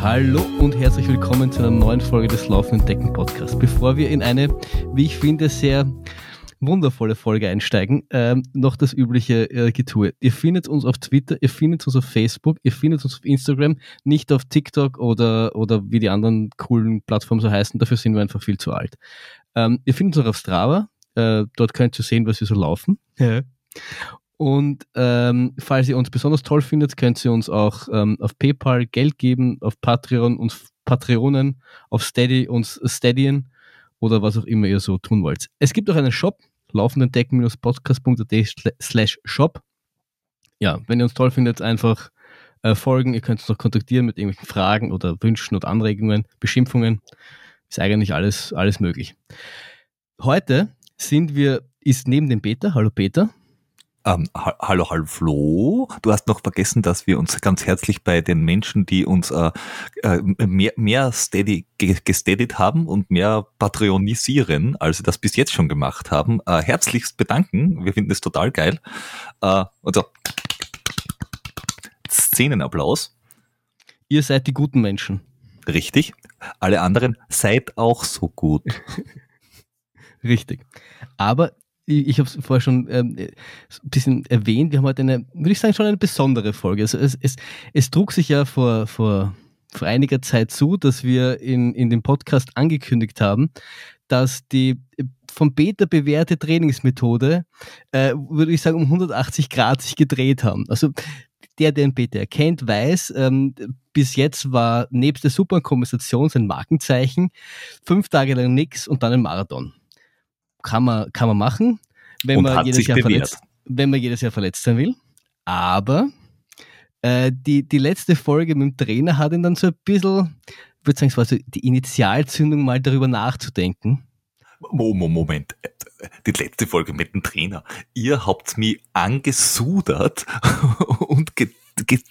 Hallo und herzlich willkommen zu einer neuen Folge des Laufenden Decken Podcasts. Bevor wir in eine, wie ich finde, sehr wundervolle Folge einsteigen, ähm, noch das übliche äh, Getue. Ihr findet uns auf Twitter, ihr findet uns auf Facebook, ihr findet uns auf Instagram, nicht auf TikTok oder, oder wie die anderen coolen Plattformen so heißen, dafür sind wir einfach viel zu alt. Ähm, ihr findet uns auch auf Strava, äh, dort könnt ihr sehen, was wir so laufen. Ja. Und ähm, falls ihr uns besonders toll findet, könnt ihr uns auch ähm, auf PayPal Geld geben, auf Patreon und Patreonen, auf Steady und Steadien oder was auch immer ihr so tun wollt. Es gibt auch einen Shop, laufendendecken-podcast.at slash shop. Ja, wenn ihr uns toll findet, einfach äh, folgen. Ihr könnt uns noch kontaktieren mit irgendwelchen Fragen oder Wünschen oder Anregungen, Beschimpfungen. Ist eigentlich alles, alles möglich. Heute sind wir, ist neben dem Peter, hallo Peter, ähm, hallo, hallo Flo. Du hast noch vergessen, dass wir uns ganz herzlich bei den Menschen, die uns äh, äh, mehr, mehr steady, gesteadet haben und mehr patronisieren, als sie das bis jetzt schon gemacht haben, äh, herzlichst bedanken. Wir finden es total geil. Äh, also, Szenenapplaus. Ihr seid die guten Menschen. Richtig. Alle anderen seid auch so gut. Richtig. Aber ich habe es vorher schon ähm, ein bisschen erwähnt, wir haben heute eine, würde ich sagen, schon eine besondere Folge. Also es, es, es trug sich ja vor, vor, vor einiger Zeit zu, dass wir in, in dem Podcast angekündigt haben, dass die vom Beta bewährte Trainingsmethode, äh, würde ich sagen, um 180 Grad sich gedreht haben. Also der, der den Beta erkennt, weiß, ähm, bis jetzt war nebst der Superkompensation sein Markenzeichen fünf Tage lang nix und dann ein Marathon kann man, kann man machen, wenn man, jedes Jahr verletzt, wenn man jedes Jahr verletzt sein will. Aber äh, die, die letzte Folge mit dem Trainer hat ihn dann so ein bisschen, ich würde sagen, es war so die Initialzündung, mal darüber nachzudenken. Moment, die letzte Folge mit dem Trainer. Ihr habt mich angesudert und gedacht,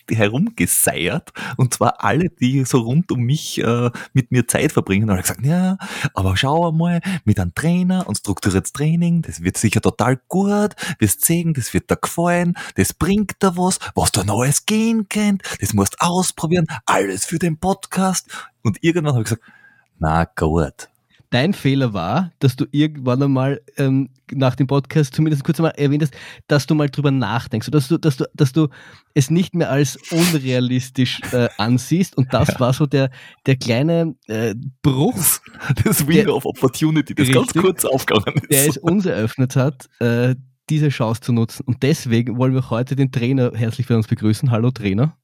herumgeseiert. Und zwar alle, die so rund um mich äh, mit mir Zeit verbringen, haben gesagt, ja, aber schau mal, mit einem Trainer und strukturiertes Training, das wird sicher total gut, wirst sehen, das wird dir gefallen, das bringt da was, was da Neues gehen kennt, das musst ausprobieren, alles für den Podcast. Und irgendwann habe ich gesagt, na gut, dein Fehler war, dass du irgendwann einmal ähm, nach dem Podcast zumindest kurz einmal erwähnt hast, dass du mal drüber nachdenkst, dass du, dass du, dass du es nicht mehr als unrealistisch äh, ansiehst. Und das ja. war so der, der kleine äh, Bruch. Das Window der, of Opportunity, das richtig, ganz kurz aufgegangen ist. Der es uns eröffnet hat, äh, diese Chance zu nutzen. Und deswegen wollen wir heute den Trainer herzlich für uns begrüßen. Hallo Trainer.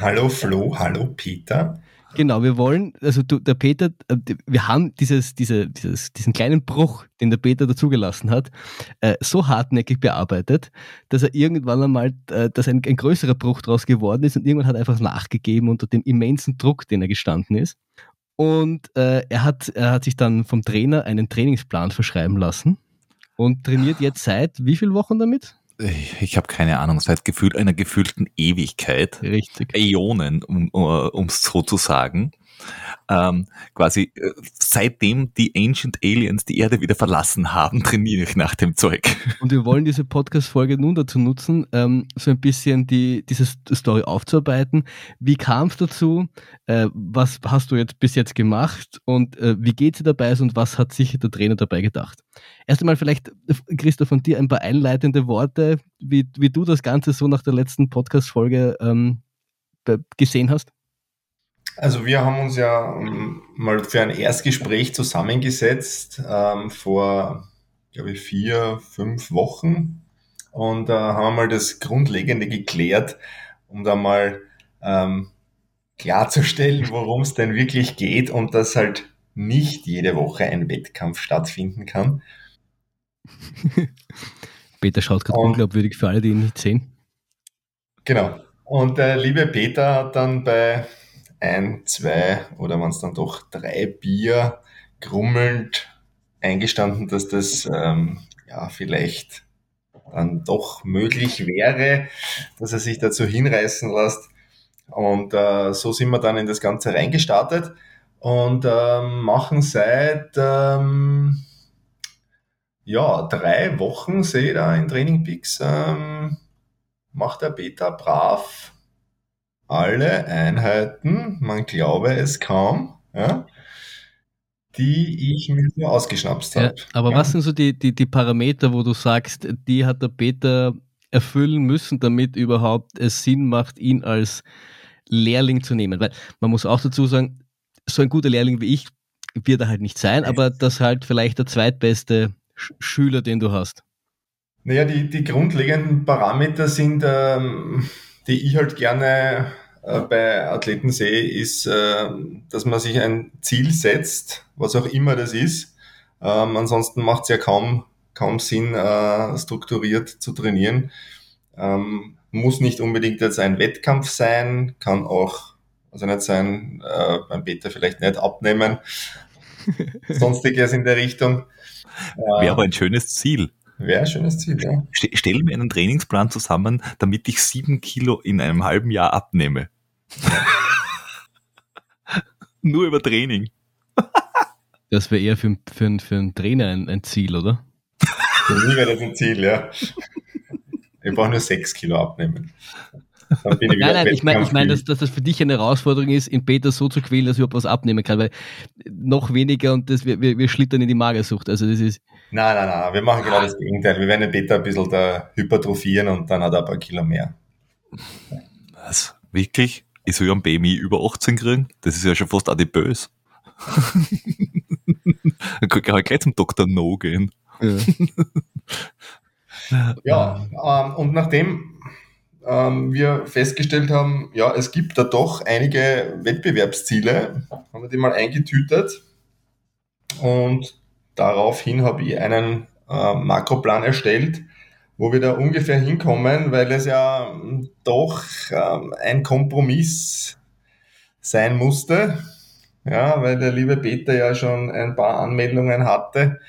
Hallo Flo, hallo Peter. Genau, wir wollen, also du, der Peter, äh, wir haben dieses, diese, dieses, diesen kleinen Bruch, den der Peter dazugelassen hat, äh, so hartnäckig bearbeitet, dass er irgendwann einmal, äh, dass ein, ein größerer Bruch daraus geworden ist und irgendwann hat er einfach nachgegeben unter dem immensen Druck, den er gestanden ist. Und äh, er, hat, er hat sich dann vom Trainer einen Trainingsplan verschreiben lassen und trainiert jetzt seit wie vielen Wochen damit? Ich habe keine Ahnung, seit gefühlt einer gefühlten Ewigkeit. Richtig. Äonen, um es so zu sagen ähm, quasi äh, seitdem die Ancient Aliens die Erde wieder verlassen haben, trainiere ich nach dem Zeug. Und wir wollen diese Podcast-Folge nun dazu nutzen, ähm, so ein bisschen die, diese Story aufzuarbeiten. Wie kam es dazu? Äh, was hast du jetzt bis jetzt gemacht? Und äh, wie geht es dir dabei und was hat sich der Trainer dabei gedacht? Erst einmal vielleicht, Christoph, von dir ein paar einleitende Worte, wie, wie du das Ganze so nach der letzten Podcast-Folge ähm, gesehen hast. Also wir haben uns ja ähm, mal für ein Erstgespräch zusammengesetzt ähm, vor, glaube ich, vier, fünf Wochen und äh, haben mal das Grundlegende geklärt, um da mal ähm, klarzustellen, worum es denn wirklich geht und dass halt nicht jede Woche ein Wettkampf stattfinden kann. Peter schaut gerade unglaubwürdig für alle, die ihn nicht sehen. Genau. Und der liebe Peter hat dann bei ein, zwei oder wenn es dann doch drei Bier grummelnd eingestanden, dass das ähm, ja vielleicht dann doch möglich wäre, dass er sich dazu hinreißen lässt. Und äh, so sind wir dann in das Ganze reingestartet und ähm, machen seit ähm, ja, drei Wochen, sehe ich da in Training Peaks, ähm, macht der Beta brav alle Einheiten, man glaube es kaum, ja, die ich mir so ausgeschnapst habe. Ja, aber ja. was sind so die, die, die Parameter, wo du sagst, die hat der Peter erfüllen müssen, damit überhaupt es Sinn macht, ihn als Lehrling zu nehmen? Weil man muss auch dazu sagen, so ein guter Lehrling wie ich wird er halt nicht sein, aber das halt vielleicht der zweitbeste Schüler, den du hast. Naja, die, die grundlegenden Parameter sind, ähm, die ich halt gerne äh, bei Athleten sehe, ist, äh, dass man sich ein Ziel setzt, was auch immer das ist. Ähm, ansonsten macht es ja kaum, kaum Sinn, äh, strukturiert zu trainieren. Ähm, muss nicht unbedingt jetzt ein Wettkampf sein, kann auch, also nicht sein, beim Beta vielleicht nicht abnehmen, sonstiges in der Richtung. Wäre aber ein schönes Ziel. Wäre ein schönes Ziel, ja. Stell mir einen Trainingsplan zusammen, damit ich sieben Kilo in einem halben Jahr abnehme. Nur über Training. das wäre eher für, für, für einen Trainer ein, ein Ziel, oder? Für mich wäre das ein Ziel, ja. Ich brauche nur sechs Kilo abnehmen. Nein, nein, ich meine, ich mein, dass, dass das für dich eine Herausforderung ist, in Peter so zu quälen, dass ich überhaupt was abnehmen kann, weil noch weniger und das, wir, wir, wir schlittern in die Magersucht. Also das ist. Nein, nein, nein, wir machen genau das Gegenteil. Wir werden den Peter ein bisschen da hypertrophieren und dann hat er ein paar Kilo mehr. Was? Wirklich? Ich soll ja ein BMI über 18 kriegen? Das ist ja schon fast adipös. dann kann ich halt gleich zum Dr. No gehen. Ja, ja ähm, und nachdem ähm, wir festgestellt haben, ja, es gibt da doch einige Wettbewerbsziele, haben wir die mal eingetütet. Und daraufhin habe ich einen äh, Makroplan erstellt, wo wir da ungefähr hinkommen, weil es ja doch ähm, ein Kompromiss sein musste, ja, weil der liebe Peter ja schon ein paar Anmeldungen hatte,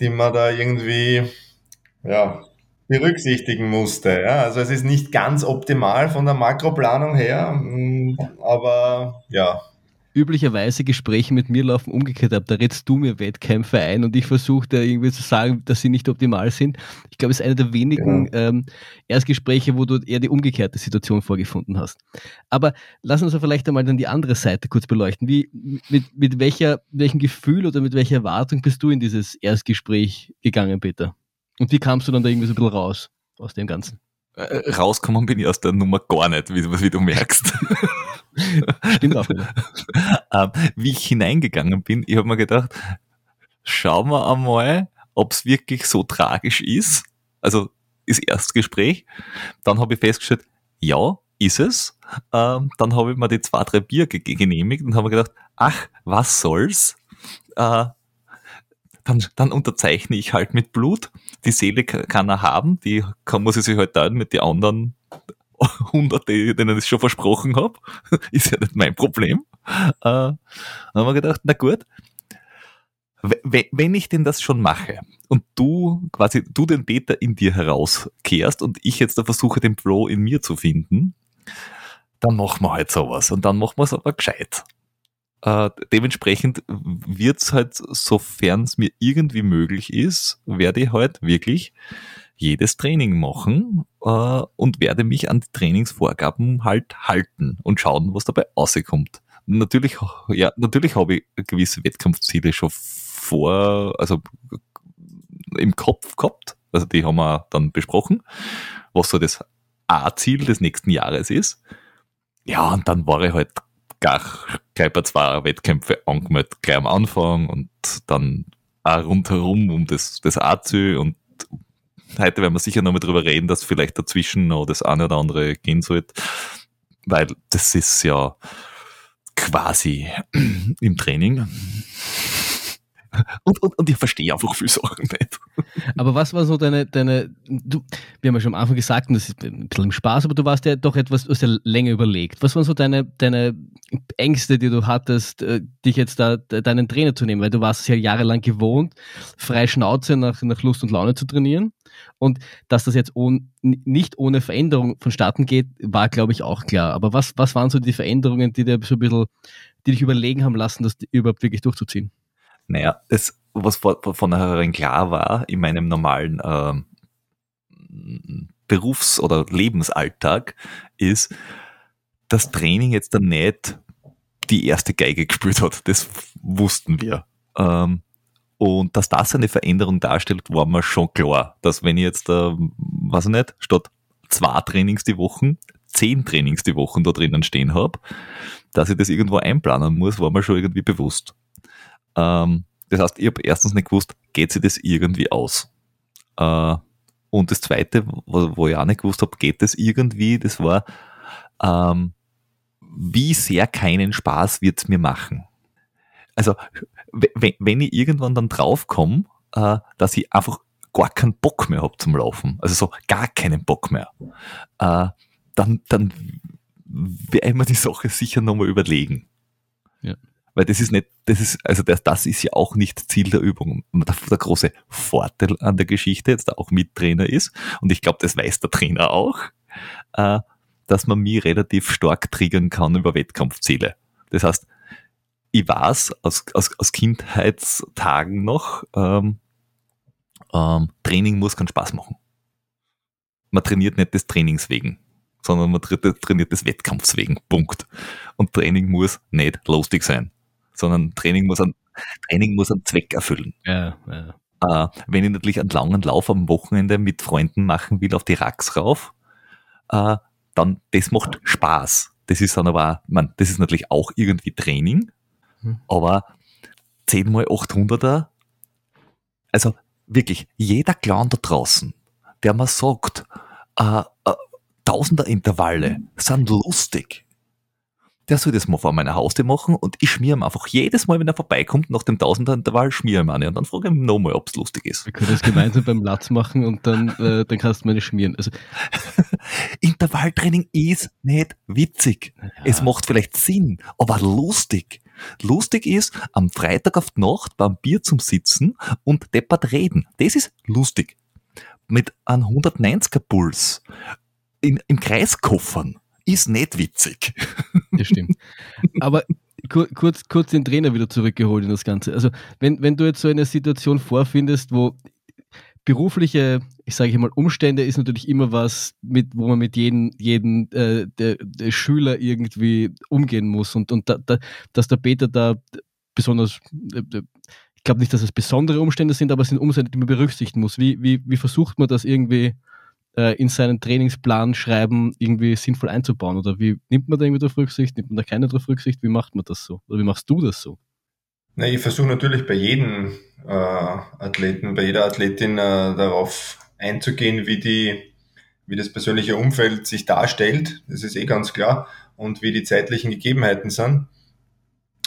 die man da irgendwie ja, berücksichtigen musste. Ja. Also es ist nicht ganz optimal von der Makroplanung her, mm, aber ja. Üblicherweise Gespräche mit mir laufen umgekehrt ab. Da redest du mir Wettkämpfe ein und ich versuche da irgendwie zu sagen, dass sie nicht optimal sind. Ich glaube, es ist einer der wenigen genau. ähm, Erstgespräche, wo du eher die umgekehrte Situation vorgefunden hast. Aber lass uns vielleicht einmal dann die andere Seite kurz beleuchten. Wie, mit, mit welcher, welchem Gefühl oder mit welcher Erwartung bist du in dieses Erstgespräch gegangen, Peter? Und wie kamst du dann da irgendwie so ein bisschen raus aus dem Ganzen? Äh, rauskommen bin ich aus der Nummer gar nicht, wie, wie du merkst. Stimmt auch ähm, wie ich hineingegangen bin, ich habe mir gedacht, schauen wir einmal, ob es wirklich so tragisch ist. Also das Erstgespräch. Dann habe ich festgestellt, ja, ist es. Ähm, dann habe ich mir die zwei, drei Bier genehmigt und habe mir gedacht, ach, was soll's? Äh, dann, dann unterzeichne ich halt mit Blut. Die Seele kann er haben, die kann, muss ich sich halt teilen mit den anderen Hunderte, denen ich schon versprochen habe. Ist ja nicht mein Problem. Äh, dann haben wir gedacht, na gut, wenn ich denn das schon mache und du quasi, du den Beta in dir herauskehrst und ich jetzt da versuche, den Pro in mir zu finden, dann machen wir halt sowas und dann machen wir es aber gescheit. Äh, dementsprechend wird's halt, sofern es mir irgendwie möglich ist, werde ich halt wirklich jedes Training machen äh, und werde mich an die Trainingsvorgaben halt halten und schauen, was dabei rauskommt. Natürlich, ja, natürlich habe ich gewisse Wettkampfziele schon vor, also im Kopf gehabt. Also die haben wir dann besprochen, was so das A-Ziel des nächsten Jahres ist. Ja, und dann war ich halt gar, gleich bei zwei Wettkämpfe angemeldet, gleich am Anfang und dann auch rundherum um das, das A-Ziel und heute werden wir sicher noch mal drüber reden, dass vielleicht dazwischen noch das eine oder andere gehen sollte, weil das ist ja quasi im Training und, und, und ich verstehe einfach viele Sachen nicht. Aber was war so deine, deine du, wir haben ja schon am Anfang gesagt, und das ist ein bisschen im Spaß, aber du warst ja doch etwas aus der Länge überlegt. Was waren so deine, deine Ängste, die du hattest, äh, dich jetzt da, deinen Trainer zu nehmen? Weil du warst es ja jahrelang gewohnt, frei Schnauze nach, nach Lust und Laune zu trainieren. Und dass das jetzt ohne, nicht ohne Veränderung vonstatten geht, war, glaube ich, auch klar. Aber was, was waren so die Veränderungen, die dir so ein bisschen, die dich überlegen haben lassen, das überhaupt wirklich durchzuziehen? Naja, das, was von vornherein klar war, in meinem normalen äh, Berufs- oder Lebensalltag, ist, das Training jetzt dann nicht die erste Geige gespielt hat. Das wussten wir. Ähm, und dass das eine Veränderung darstellt, war mir schon klar. Dass wenn ich jetzt, äh, weiß ich nicht, statt zwei Trainings die Woche, zehn Trainings die Woche da drinnen stehen habe, dass ich das irgendwo einplanen muss, war mir schon irgendwie bewusst. Ähm, das heißt, ich habe erstens nicht gewusst, geht sich das irgendwie aus? Äh, und das zweite, wo, wo ich auch nicht gewusst habe, geht das irgendwie, das war, ähm, wie sehr keinen Spaß wird's mir machen. Also, wenn, wenn ich irgendwann dann draufkomme, äh, dass ich einfach gar keinen Bock mehr habe zum Laufen, also so gar keinen Bock mehr, äh, dann, dann werde ich mir die Sache sicher nochmal überlegen. Ja. Weil das ist nicht, das ist, also das, das ist ja auch nicht Ziel der Übung. Der, der große Vorteil an der Geschichte, jetzt da auch mit Trainer ist, und ich glaube, das weiß der Trainer auch, äh, dass man mich relativ stark triggern kann über Wettkampfziele. Das heißt, ich weiß aus, aus, aus Kindheitstagen noch, ähm, ähm, Training muss keinen Spaß machen. Man trainiert nicht des Trainings wegen, sondern man trainiert des Wettkampfs wegen. Punkt. Und Training muss nicht lustig sein, sondern Training muss einen, Training muss einen Zweck erfüllen. Ja, ja. Äh, wenn ich natürlich einen langen Lauf am Wochenende mit Freunden machen will auf die Racks rauf, äh, dann das macht Spaß. Das ist dann aber, man, das ist natürlich auch irgendwie Training, hm. aber 10 mal 800er, also wirklich jeder Clown da draußen, der mal sagt, äh, äh, Tausender Intervalle sind lustig, der soll das mal vor meiner Haustür machen und ich schmier ihm einfach jedes Mal, wenn er vorbeikommt, nach dem Tausender-Intervall schmier ihm eine und dann frage ich ihn nochmal, ob es lustig ist. Wir können das gemeinsam beim Latz machen und dann, äh, dann kannst du meine schmieren. Also Intervalltraining ist nicht witzig. Ja. Es macht vielleicht Sinn, aber lustig. Lustig ist, am Freitag auf die Nacht beim Bier zum Sitzen und deppert reden. Das ist lustig. Mit einem 190er Puls in, im Kreis koffern ist nicht witzig. Das stimmt. Aber kurz, kurz den Trainer wieder zurückgeholt in das Ganze. Also, wenn, wenn du jetzt so eine Situation vorfindest, wo berufliche, ich sage mal, Umstände ist natürlich immer was, mit, wo man mit jedem, jedem äh, der, der Schüler irgendwie umgehen muss. Und, und da, da, dass der Peter da besonders, äh, ich glaube nicht, dass es besondere Umstände sind, aber es sind Umstände, die man berücksichtigen muss. Wie, wie, wie versucht man das irgendwie äh, in seinen Trainingsplan schreiben, irgendwie sinnvoll einzubauen? Oder wie nimmt man da irgendwie drauf Rücksicht? Nimmt man da keine drauf Rücksicht? Wie macht man das so? Oder wie machst du das so? Na, ich versuche natürlich bei jedem äh, Athleten, bei jeder Athletin äh, darauf einzugehen, wie die wie das persönliche Umfeld sich darstellt, das ist eh ganz klar, und wie die zeitlichen Gegebenheiten sind.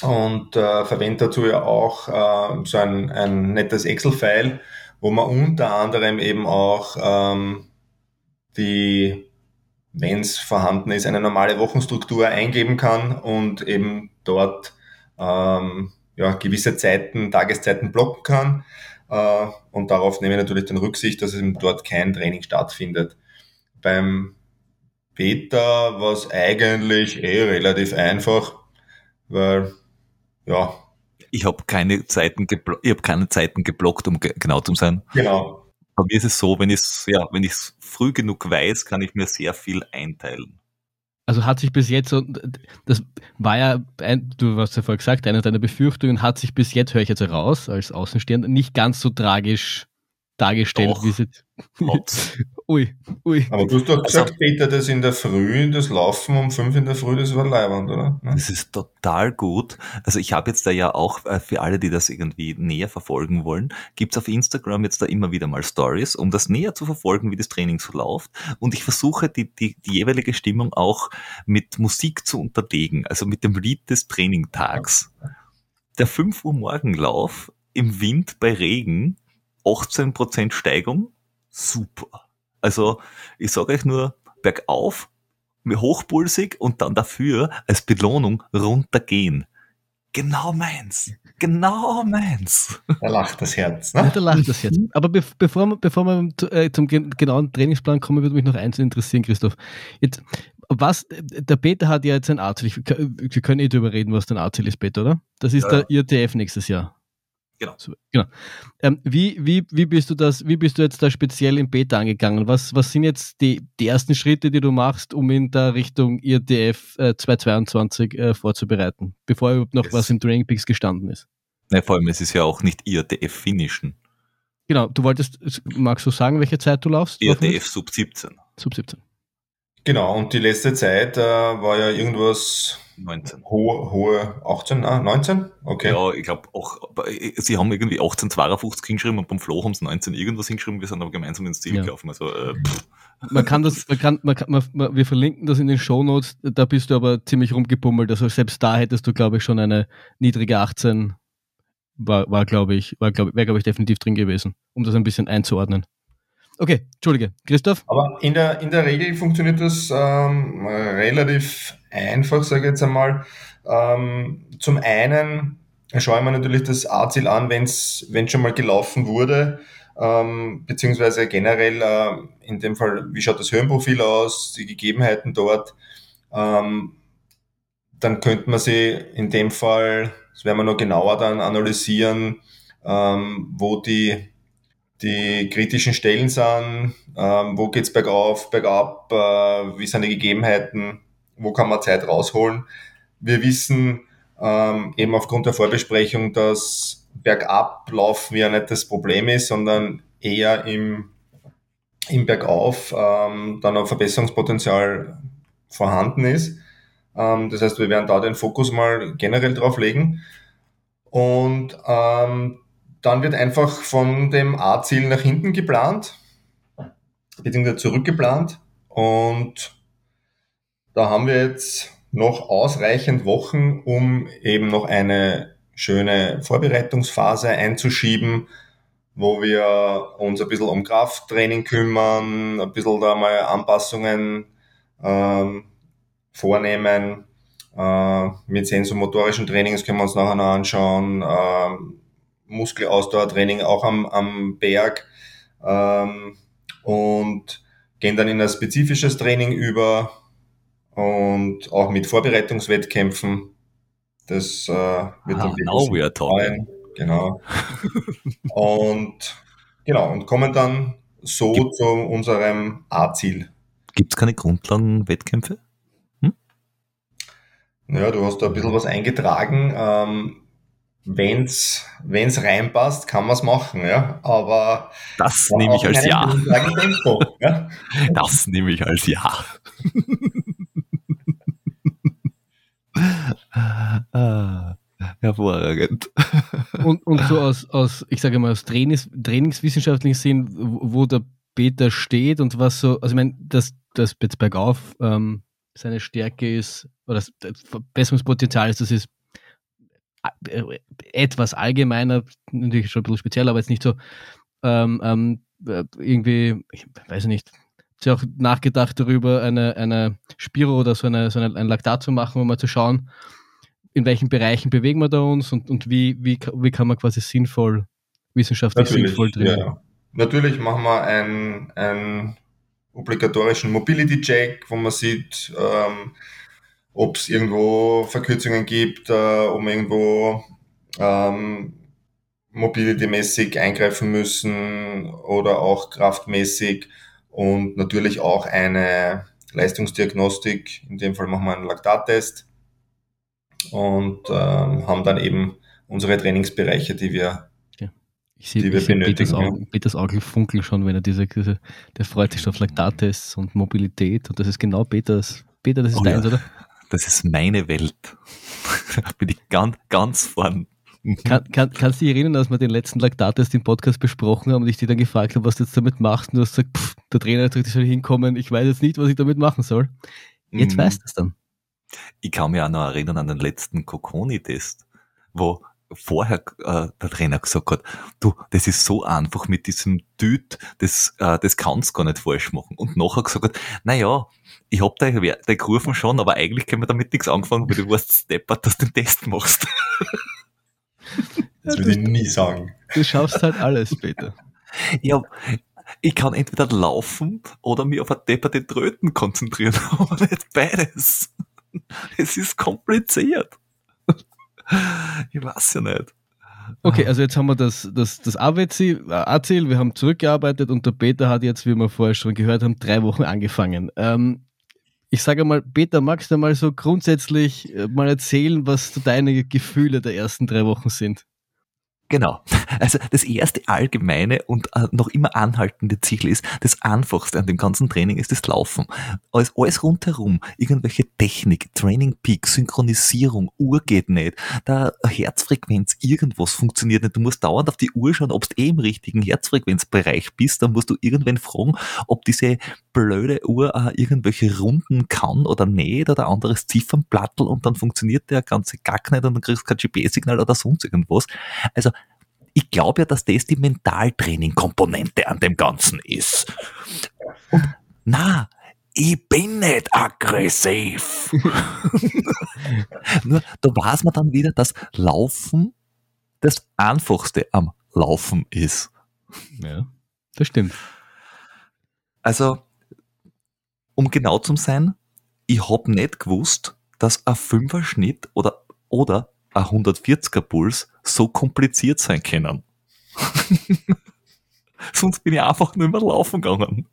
Und äh, verwende dazu ja auch äh, so ein, ein nettes Excel-File, wo man unter anderem eben auch ähm, die, wenn es vorhanden ist, eine normale Wochenstruktur eingeben kann und eben dort ähm, ja, gewisse Zeiten, Tageszeiten blocken kann. Äh, und darauf nehme ich natürlich dann Rücksicht, dass eben dort kein Training stattfindet. Beim Beta war es eigentlich eh relativ einfach, weil ja. Ich habe keine Zeiten ich habe keine Zeiten geblockt, um genau zu sein. Genau. Bei mir ist es so, wenn ich es ja, wenn ich früh genug weiß, kann ich mir sehr viel einteilen. Also hat sich bis jetzt, das war ja, ein, du hast ja vorher gesagt, eine deiner Befürchtungen hat sich bis jetzt, höre ich jetzt heraus, als Außenstehender, nicht ganz so tragisch dargestellt, Doch. wie sie. Ui, ui. Aber du hast doch gesagt, also, Peter, das in der Früh, das Laufen um fünf in der Früh, das war Leibwand, oder? Ja? Das ist total gut. Also ich habe jetzt da ja auch, äh, für alle, die das irgendwie näher verfolgen wollen, gibt's auf Instagram jetzt da immer wieder mal Stories, um das näher zu verfolgen, wie das Training so läuft. Und ich versuche die, die, die jeweilige Stimmung auch mit Musik zu unterlegen, also mit dem Lied des Trainingtags. Der 5 Uhr Morgenlauf im Wind bei Regen 18% Steigung, super. Also ich sage euch nur, bergauf, hochpulsig und dann dafür als Belohnung runtergehen. Genau meins. Genau meins. Da lacht das Herz. Ne? Ja, da lacht das Herz. Aber be bevor wir, bevor wir äh, zum genauen Trainingsplan kommen, würde mich noch eins interessieren, Christoph. Jetzt, was, der Peter hat ja jetzt ein A-Ziel. Wir können eh drüber reden, was dein A-Ziel ist, Peter, oder? Das ist ja. der IRTF nächstes Jahr. Genau. Genau. Ähm, wie, wie, wie bist du das, wie bist du jetzt da speziell im Beta angegangen? Was, was sind jetzt die, die ersten Schritte, die du machst, um in der Richtung IRTF äh, 222 äh, vorzubereiten, bevor überhaupt noch Yes. was im Training Peaks gestanden ist? Ne, vor allem, es ist ja auch nicht IRTF finishen. Genau, du wolltest, magst du sagen, welche Zeit du laufst? IRTF Sub 17. Sub 17. Genau, und die letzte Zeit äh, war ja irgendwas 19. hohe, hohe 18, ah, 19? Okay. Ja, ich glaube auch, sie haben irgendwie 1852 hingeschrieben und beim Flo haben sie 19 irgendwas hingeschrieben, wir sind aber gemeinsam ins Ziel Ja. gelaufen. Also, äh, pff, Man kann das, man kann, man kann, man, man, wir verlinken das in den Shownotes, da bist du aber ziemlich rumgebummelt. Also selbst da hättest du, glaube ich, schon eine niedrige 18, war, war glaube ich, war, glaube wäre, glaube ich, definitiv drin gewesen, um das ein bisschen einzuordnen. Okay, Entschuldige. Christoph? Aber in der, in der Regel funktioniert das ähm, relativ einfach, sage ich jetzt einmal. Ähm, zum einen schaue ich mir natürlich das A-Ziel an, wenn es schon mal gelaufen wurde, ähm, beziehungsweise generell äh, in dem Fall, wie schaut das Höhenprofil aus, die Gegebenheiten dort. Ähm, dann könnte man sie in dem Fall, das werden wir noch genauer dann analysieren, ähm, wo die die kritischen Stellen sind, ähm, wo geht's bergauf, bergab, äh, wie sind die Gegebenheiten, wo kann man Zeit rausholen. Wir wissen ähm, eben aufgrund der Vorbesprechung, dass bergab laufen ja nicht das Problem ist, sondern eher im, im Bergauf ähm, dann auch Verbesserungspotenzial vorhanden ist. Ähm, das heißt, wir werden da den Fokus mal generell drauf legen. Und ähm, dann wird einfach von dem A-Ziel nach hinten geplant, beziehungsweise zurückgeplant. Und da haben wir jetzt noch ausreichend Wochen, um eben noch eine schöne Vorbereitungsphase einzuschieben, wo wir uns ein bisschen um Krafttraining kümmern, ein bisschen da mal Anpassungen ähm, vornehmen. Äh, mit sensomotorischen Trainings können wir uns nachher noch anschauen. Ähm, Muskelausdauertraining auch am, am Berg ähm, und gehen dann in ein spezifisches Training über und auch mit Vorbereitungswettkämpfen. Das äh, wird Ah, dann now we are talking. Genau. und genau, und kommen dann so Gibt- zu unserem A-Ziel. Gibt es keine Grundlagenwettkämpfe? Ja, du hast da ein bisschen was eingetragen. Ähm, wenn's, wenn's reinpasst, kann man's machen, ja. Aber Das ja, nehme ich als Ja. Tempo, ja. Das nehme ich als Ja. ah, hervorragend. Und, und so aus, aus, ich sage mal, aus Trainings, trainingswissenschaftlichen Sinn, wo der Peter steht und was so, also ich meine, dass das jetzt bergauf ähm, seine Stärke ist, oder das Verbesserungspotenzial ist, das ist etwas allgemeiner, natürlich schon ein bisschen speziell, aber jetzt nicht so ähm, ähm, äh, irgendwie, ich weiß nicht, ist ja auch nachgedacht darüber, eine, eine Spiro oder so, eine, so eine, ein Laktat zu machen, um mal zu schauen, in welchen Bereichen bewegen wir da uns und, und wie, wie, wie kann man quasi sinnvoll, wissenschaftlich Natürlich, sinnvoll trainieren. ja. Natürlich machen wir einen, einen obligatorischen Mobility-Check, wo man sieht, ähm, ob es irgendwo Verkürzungen gibt, äh, wir irgendwo ähm, mobility-mäßig eingreifen müssen oder auch kraftmäßig und natürlich auch eine Leistungsdiagnostik. In dem Fall machen wir einen Laktattest und ähm, haben dann eben unsere Trainingsbereiche, die wir Ich sehe Die wir ich seh Peters. Augen, Peters Augen funkeln schon, wenn er diese, diese der freut sich auf Laktattests und Mobilität und das ist genau Peters, Peter, das ist Oh deins, ja. oder? Das ist meine Welt. Da bin ich ganz, ganz vorn. Kann, kann, kannst du dich erinnern, dass wir den letzten Laktattest im Podcast besprochen haben und ich dich dann gefragt habe, was du jetzt damit machst und du hast gesagt, pff, der Trainer hat gesagt, ich soll hinkommen, ich weiß jetzt nicht, was ich damit machen soll. Jetzt Mhm. weißt du es dann. Ich kann mich auch noch erinnern an den letzten Kokoni-Test, wo vorher äh, der Trainer gesagt hat, du, das ist so einfach mit diesem Düt, das, äh, das kannst gar nicht falsch machen. Und nachher gesagt hat, naja, ich hab da die gerufen schon, aber eigentlich können wir damit nichts angefangen, weil du warst steppert, dass du den Test machst. Das würde ich nie sagen. Du schaffst halt alles, Peter. Ja, ich kann entweder laufen oder mich auf eine depperte Tröten konzentrieren, aber nicht beides. Es ist kompliziert. Ich weiß ja nicht. Okay, also jetzt haben wir das, das, das A-Ziel, wir haben zurückgearbeitet und der Peter hat jetzt, wie wir vorher schon gehört haben, drei Wochen angefangen. Ähm, ich sage mal, Peter, magst du mal so grundsätzlich äh, mal erzählen, was deine Gefühle der ersten drei Wochen sind? Genau. Also das erste allgemeine und äh, noch immer anhaltende Ziel ist, das einfachste an dem ganzen Training ist das Laufen. Alles, alles rundherum, irgendwelche Technik, Training Peak, Synchronisierung, Uhr geht nicht, da Herzfrequenz, irgendwas funktioniert nicht. Du musst dauernd auf die Uhr schauen, ob du eh im richtigen Herzfrequenzbereich bist. Dann musst du irgendwann fragen, ob diese blöde Uhr äh, irgendwelche Runden kann oder nicht oder anderes Ziffernplattel und dann funktioniert der ganze Gack nicht und dann kriegst du kein GPS-Signal oder sonst irgendwas. Also ich glaube ja, dass das die Mentaltraining-Komponente an dem Ganzen ist. Und na, ich bin nicht aggressiv. Nur da weiß man dann wieder, dass Laufen das Einfachste am Laufen ist. Ja, das stimmt. Also, um genau zu sein, ich hab nicht gewusst, dass ein Fünfer-Schnitt oder, oder ein 140er Puls so kompliziert sein können. Sonst bin ich einfach nur mehr laufen gegangen.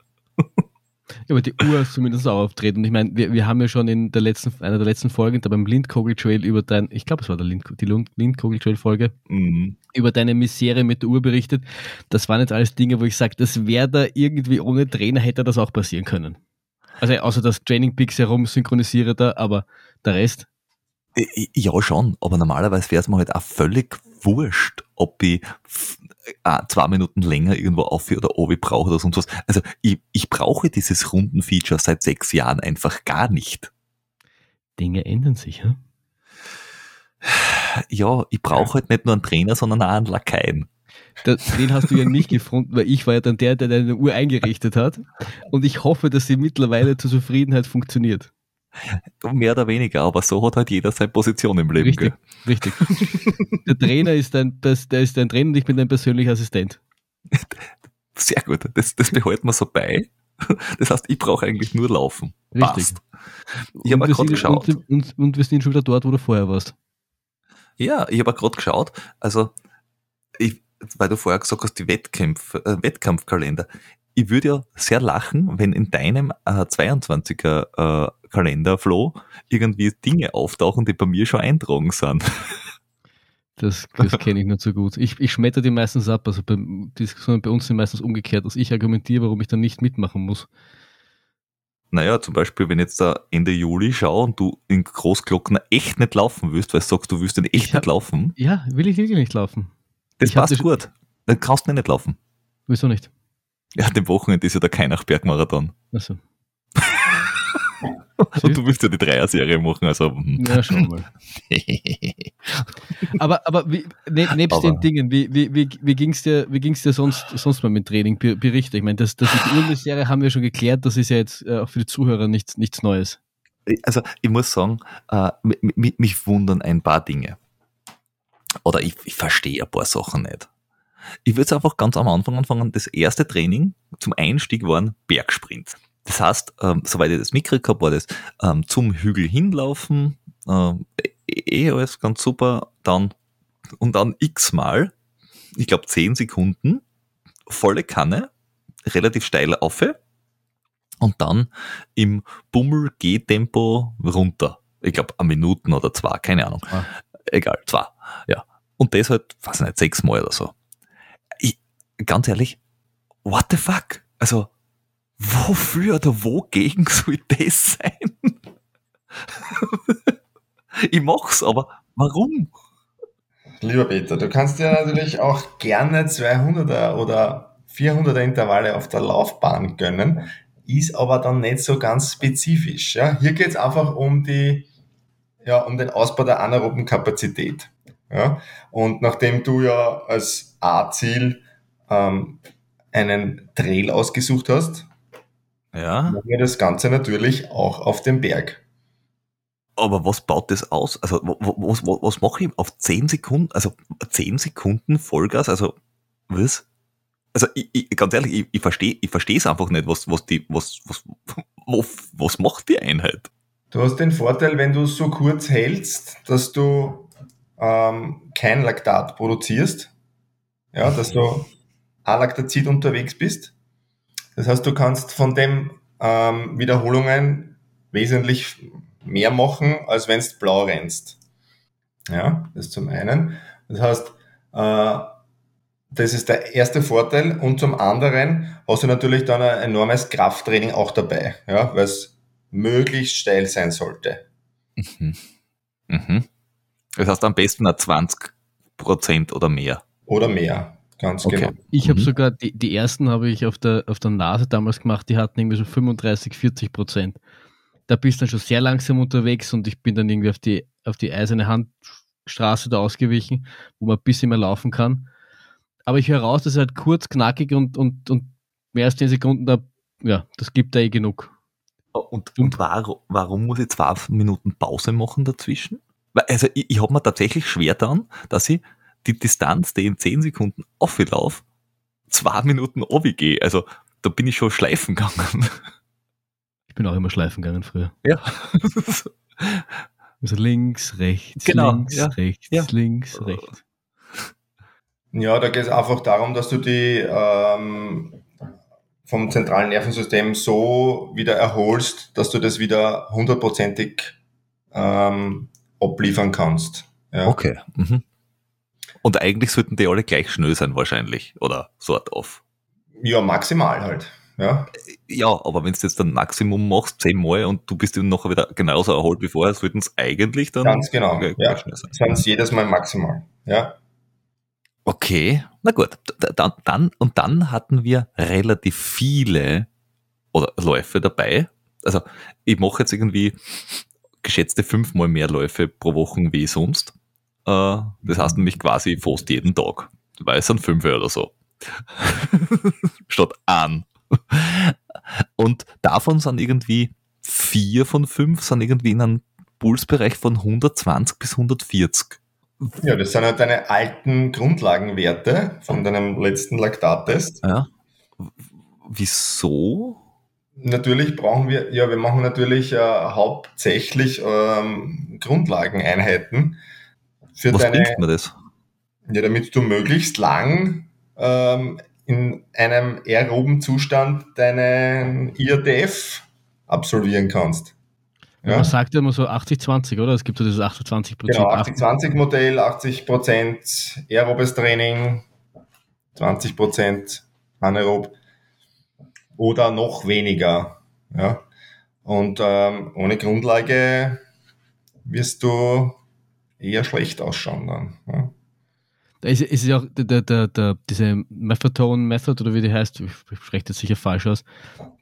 Ja, aber die Uhr ist zumindest auch auftreten. Und ich meine, wir, wir haben ja schon in der letzten, einer der letzten Folgen, da beim Lindkogel Trail über dein, ich glaube, es war der Lind, die Lindkogel Trail Folge, mhm. über deine Misere mit der Uhr berichtet. Das waren jetzt alles Dinge, wo ich sage, das wäre da irgendwie ohne Trainer hätte das auch passieren können. Also außer das Training Peaks herum synchronisiere da, aber der Rest ja, schon, aber normalerweise wäre es mir halt auch völlig wurscht, ob ich äh, zwei Minuten länger irgendwo auf oder obi brauche oder sonst was. Also ich, ich brauche dieses Rundenfeature seit sechs Jahren einfach gar nicht. Dinge ändern sich, ja? Ja, ich brauche halt nicht nur einen Trainer, sondern auch einen Lakaien. Den hast du ja nicht gefunden, weil ich war ja dann der, der deine Uhr eingerichtet hat. Und ich hoffe, dass sie mittlerweile zur Zufriedenheit funktioniert. Mehr oder weniger, aber so hat halt jeder seine Position im Leben. Richtig, gell? richtig. der Trainer ist dein, das, der ist dein Trainer und ich bin dein persönlicher Assistent. Sehr gut, das, das behalten wir so bei. Das heißt, ich brauche eigentlich nur laufen. Richtig. Passt. Ich habe gerade geschaut. Und, und, und, wir sind schon wieder dort, wo du vorher warst. Ja, ich habe gerade geschaut. Also, ich, weil du vorher gesagt hast, die Wettkämpfe, äh, Wettkampfkalender ich würde ja sehr lachen, wenn in deinem äh, 22er äh, Kalender, Flo, irgendwie Dinge auftauchen, die bei mir schon eintragen sind. Das, das kenne ich nicht so gut. Ich, ich schmetter die meistens ab. Also bei, Diskussionen bei uns sind meistens umgekehrt, dass ich argumentiere, warum ich dann nicht mitmachen muss. Naja, zum Beispiel, wenn jetzt da Ende Juli schaue und du in Großglockner echt nicht laufen willst, weil du sagst, du willst denn echt hab, nicht laufen. Ja, will ich wirklich nicht laufen. Das ich passt gut. Dann kannst du nicht laufen. Wieso nicht? Ja, dem Wochenende ist ja der Keinach-Bergmarathon. Achso. Und du willst ja die Dreier-Serie machen, also. Hm. Ja, schon mal. aber aber wie, ne, nebst aber. den Dingen, wie, wie, wie, wie ging es dir, wie ging's dir sonst, sonst mal mit Training? Berichte. Ich meine, das, das die Urlaubsserie haben wir schon geklärt, das ist ja jetzt äh, auch für die Zuhörer nichts, nichts Neues. Also ich muss sagen, äh, mich, mich wundern ein paar Dinge. Oder ich, ich verstehe ein paar Sachen nicht. Ich würde einfach ganz am Anfang anfangen. Das erste Training zum Einstieg war ein Bergsprint. Das heißt, ähm, soweit ich das mitgekriegt habe, war das ähm, zum Hügel hinlaufen, äh, eh alles ganz super, dann und dann x-mal, ich glaube 10 Sekunden, volle Kanne, relativ steile Affe und dann im Bummel-G-Tempo runter. Ich glaube, eine Minuten oder zwei, keine Ahnung. Ah. Egal, zwei, ja. Und das halt, weiß ich nicht, sechsmal oder so ganz ehrlich, what the fuck? Also, wofür oder wogegen soll das sein? ich mach's, aber warum? Lieber Peter, du kannst ja natürlich auch gerne 200er oder 400er Intervalle auf der Laufbahn gönnen, ist aber dann nicht so ganz spezifisch. Ja? Hier geht's einfach um die, ja, um den Ausbau der anaeroben Kapazität. Ja? Und nachdem du ja als A-Ziel ähm, einen Trail ausgesucht hast, ja. machen wir das Ganze natürlich auch auf dem Berg. Aber was baut das aus? Also was, was, was mache ich auf 10 Sekunden, also 10 Sekunden Vollgas, also was? Also ich, ich, ganz ehrlich, ich, ich verstehe ich verstehe es einfach nicht, was, was die, was, was, was, was macht die Einheit? Du hast den Vorteil, wenn du so kurz hältst, dass du ähm, kein Laktat produzierst, ja, dass du Alaktazid unterwegs bist. Das heißt, du kannst von dem ähm, Wiederholungen wesentlich mehr machen, als wenn du blau rennst. Ja, das zum einen. Das heißt, äh, das ist der erste Vorteil. Und zum anderen hast du natürlich dann ein enormes Krafttraining auch dabei, ja, weil es möglichst steil sein sollte. Mhm. Mhm. Das heißt am besten nach 20 Prozent oder mehr. Oder mehr, ganz okay. genau. Ich habe mhm. sogar, die, die ersten habe ich auf der, auf der Nase damals gemacht, die hatten irgendwie so 35, 40 Prozent. Da bist du dann schon sehr langsam unterwegs und ich bin dann irgendwie auf die, auf die eiserne Handstraße da ausgewichen, wo man ein bisschen mehr laufen kann. Aber ich höre raus, das ist halt kurz, knackig und, und, und mehr als 10 Sekunden, da, ja, das gibt da eh genug. Und, und warum, warum muss ich zwei Minuten Pause machen dazwischen? Also ich, ich habe mir tatsächlich schwer dann, dass ich die Distanz, die in 10 Sekunden aufgelaufen, zwei Minuten gehe. Also da bin ich schon schleifen gegangen. Ich bin auch immer schleifen gegangen früher. Ja. Also links, rechts, genau, links, ja. rechts, ja. links, rechts. Ja, da geht es einfach darum, dass du die ähm, vom zentralen Nervensystem so wieder erholst, dass du das wieder hundertprozentig ähm, abliefern kannst. Ja. Okay. Mhm. Und eigentlich sollten die alle gleich schnell sein wahrscheinlich, oder sort of. Ja, maximal halt. Ja, ja aber wenn du jetzt ein Maximum machst, zehnmal und du bist dann nachher wieder genauso erholt wie vorher, sollten es eigentlich dann Ganz genau, gleich, ja. schnell sein. Sonst jedes Mal maximal. Ja. Okay, na gut, dann, dann, und dann hatten wir relativ viele oder Läufe dabei. Also ich mache jetzt irgendwie geschätzte fünfmal mehr Läufe pro Woche wie sonst. Äh, das heißt nämlich quasi fast jeden Tag. Weil es sind fünf oder so. Statt an. Und davon sind irgendwie vier von fünf sind irgendwie in einem Pulsbereich von 120 bis 140. Ja, das sind halt deine alten Grundlagenwerte von deinem letzten Laktattest. Ja. Wieso? Natürlich brauchen wir, ja, wir machen natürlich äh, hauptsächlich ähm, Grundlageneinheiten. Für Was deine, bringt mir das? Ja, damit du möglichst lang ähm, in einem aeroben Zustand deinen IRTF absolvieren kannst. Ja. Man sagt ja immer so 80-20, oder? Es gibt so dieses 28 Genau, 80-20 Modell, 80 Prozent aerobes Training, 20 Prozent anaerob oder noch weniger. Ja. Und ähm, ohne Grundlage wirst du eher schlecht ausschauen dann. Ja. Da ist, ist ja auch der, der, der, diese Methadone Method oder wie die heißt, ich spreche das sicher falsch aus,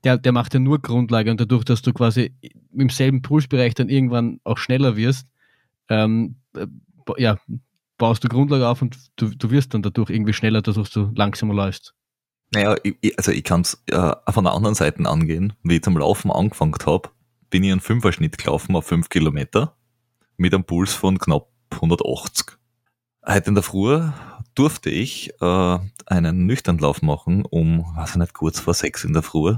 der, der macht ja nur Grundlage und dadurch, dass du quasi im selben Pulsbereich dann irgendwann auch schneller wirst, ähm, äh, ja, baust du Grundlage auf und du, du wirst dann dadurch irgendwie schneller, dadurch du langsamer läufst. Naja, ich, also ich kann es äh, von der anderen Seite angehen. Wie ich zum Laufen angefangen habe, bin ich einen Fünferschnitt gelaufen auf fünf Kilometer mit einem Puls von knapp 180. Heute in der Früh durfte ich äh, einen Nüchternlauf machen um, weiß ich nicht, kurz vor sechs in der Früh.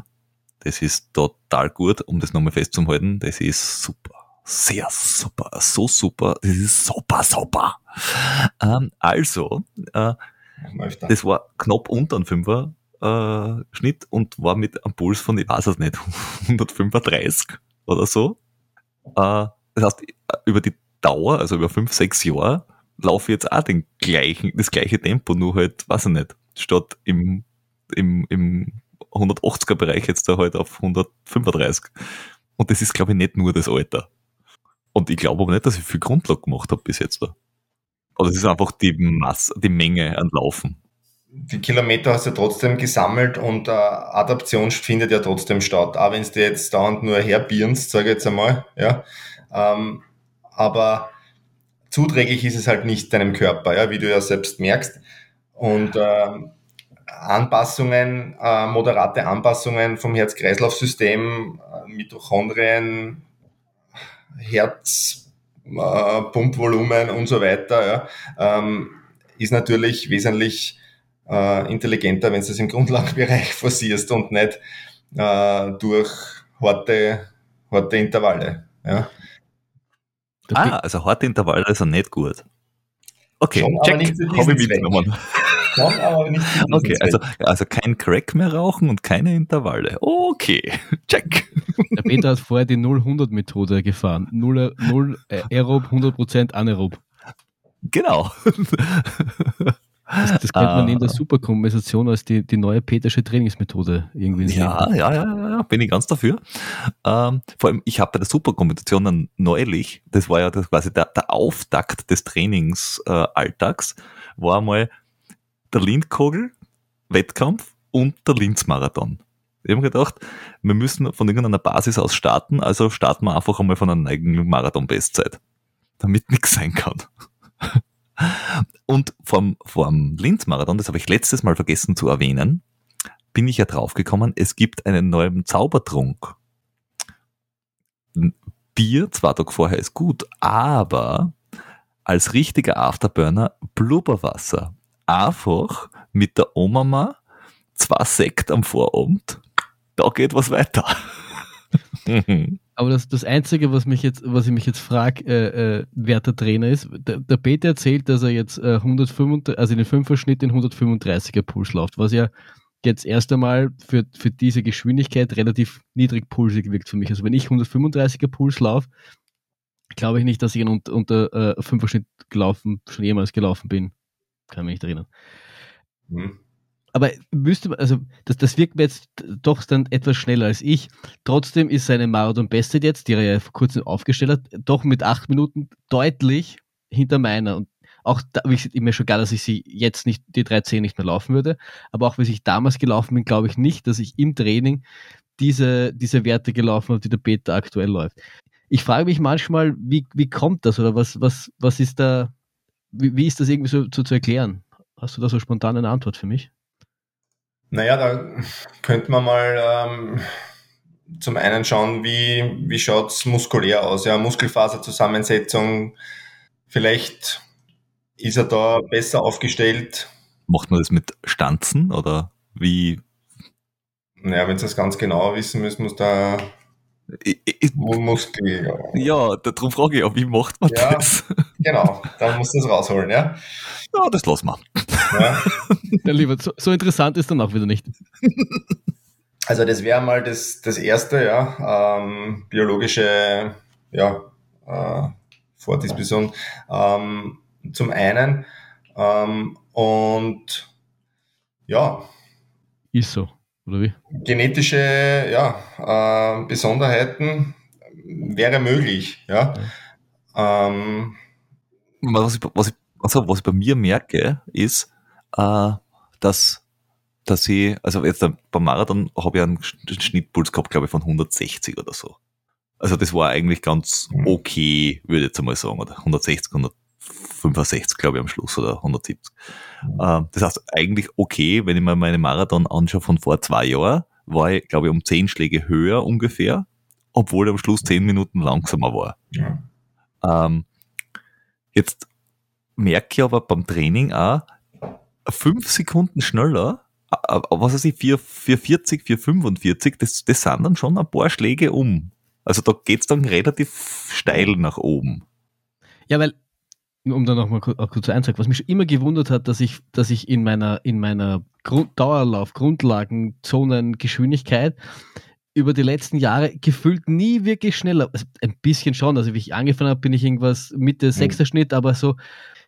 Das ist total gut, um das nochmal festzuhalten. Das ist super. Sehr super. So super. Das ist super, super. Ähm, also, äh, das war knapp unter ein Fünfer äh, Schnitt und war mit einem Puls von, ich weiß es nicht, 135 oder so. Äh, das heißt, über die Dauer, also über fünf, sechs Jahre, laufe jetzt auch den gleichen, das gleiche Tempo, nur halt, weiß ich nicht, statt im, im, im 180er Bereich jetzt da halt auf 135. Und das ist, glaube ich, nicht nur das Alter. Und ich glaube aber nicht, dass ich viel Grundlage gemacht habe bis jetzt da. Aber es ist einfach die Masse, die Menge an Laufen. Die Kilometer hast du trotzdem gesammelt und äh, Adaption findet ja trotzdem statt. Auch wenn du jetzt dauernd nur herbirnst, sage ich jetzt einmal, ja. Ähm, aber zuträglich ist es halt nicht deinem Körper, ja, wie du ja selbst merkst. Und äh, Anpassungen, äh, moderate Anpassungen vom Herz-Kreislauf-System, äh, Mitochondrien, Herzpumpvolumen äh, und so weiter, ja, ähm, ist natürlich wesentlich äh, intelligenter, wenn du es im Grundlagenbereich forcierst und nicht äh, durch harte, harte Intervalle. Ja. Ah, also harte Intervalle ist nicht gut. Okay, Schon, check. nicht zu Habe diesem ich mitgenommen. Schon, aber nicht zu diesem Okay, also, also kein Crack mehr rauchen und keine Intervalle. Okay, check. Der Peter hat vorher die 0-100-Methode gefahren. 0, 0 Aerob, 100% Anaerob. Genau. Das, das kennt man neben der Ah. Superkompensation als die, die neue Petersche Trainingsmethode irgendwie. Ja, ja, ja, ja, ja, bin ich ganz dafür. Ähm, vor allem, ich habe bei der Superkombination dann neulich, das war ja das quasi der, der Auftakt des Trainingsalltags, äh, war mal der Lindkogel, Wettkampf und der Linz-Marathon. Ich habe mir gedacht, wir müssen von irgendeiner Basis aus starten, also starten wir einfach einmal von einer eigenen Marathon-Bestzeit, damit nichts sein kann. Und vom, vom Linz-Marathon, das habe ich letztes Mal vergessen zu erwähnen, bin ich ja draufgekommen, es gibt einen neuen Zaubertrunk. Bier, zwei Tage vorher ist gut, aber als richtiger Afterburner Blubberwasser. Einfach mit der Oma zwei Sekt am Vorabend, da geht was weiter. Aber das, das Einzige, was mich jetzt, was ich mich jetzt frage, äh, äh, wer der Trainer ist, der, der Peter erzählt, dass er jetzt äh, 135, also in den Fünfer-Schnitt in 135er Puls läuft, was ja jetzt erst einmal für, für diese Geschwindigkeit relativ niedrig pulsig wirkt für mich. Also wenn ich 135er Puls laufe, glaube ich nicht, dass ich unter, unter äh, Fünfer-Schnitt gelaufen, schon jemals gelaufen bin. Kann mich nicht erinnern. Hm. Aber müsste man, also das, das wirkt mir jetzt doch dann etwas schneller als ich. Trotzdem ist seine Marathon-Bestzeit jetzt, die er ja vor kurzem aufgestellt hat, doch mit acht Minuten deutlich hinter meiner. Und auch da ich, mir schon klar, dass ich sie jetzt nicht, die 310 nicht mehr laufen würde. Aber auch, wie ich damals gelaufen bin, glaube ich nicht, dass ich im Training diese, diese Werte gelaufen habe, die der Peter aktuell läuft. Ich frage mich manchmal, wie, wie kommt das oder was, was, was ist da, wie, wie ist das irgendwie so, so zu erklären? Hast du da so spontan eine Antwort für mich? Naja, da könnte man mal ähm, zum einen schauen, wie, wie schaut's muskulär aus. Ja, Muskelfaserzusammensetzung, vielleicht ist er da besser aufgestellt. Macht man das mit Stanzen oder wie? Naja, wenn Sie das ganz genau wissen müssen, muss da Ich, ich, Mu- Muskel. ja, darum frage ich auch, wie macht man Ja. das? Genau, dann muss das rausholen, ja. Ja, das lassen wir. ja. Ja, lieber, so, so interessant ist dann auch wieder nicht. Also das wäre mal das, das erste, ja, ähm, biologische ja, äh, Vordisposition. Ähm, zum einen ähm, und ja, Ist so, oder wie? genetische ja, äh, Besonderheiten wäre möglich, ja. Ähm, Was ich, was ich, also was ich bei mir merke, ist, äh, dass, dass ich, also jetzt beim Marathon habe ich einen Sch- Schnittpuls gehabt, glaube ich, von 160 oder so. Also das war eigentlich ganz Mhm. okay, würde ich jetzt einmal sagen, oder 160, 165, glaube ich, am Schluss, oder 170. Ähm, das heißt, eigentlich okay, wenn ich mir meine Marathon anschaue von vor zwei Jahren, war ich, glaube ich, um 10 Schläge höher ungefähr, obwohl ich am Schluss 10 Minuten langsamer war. ja. Ähm, jetzt merke ich aber beim Training auch, fünf Sekunden schneller, was weiß ich, 4, 440, 445, das, das sind dann schon ein paar Schläge um. Also da geht's dann relativ steil nach oben. Ja, weil, um da nochmal kurz, auch kurz einzusagen, was mich schon immer gewundert hat, dass ich, dass ich in meiner, in meiner Grund, Dauerlauf, Grundlagenzonen, Geschwindigkeit über die letzten Jahre gefühlt nie wirklich schneller. Also ein bisschen schon. Also wie ich angefangen habe, bin ich irgendwas Mitte sechster Schnitt, aber so,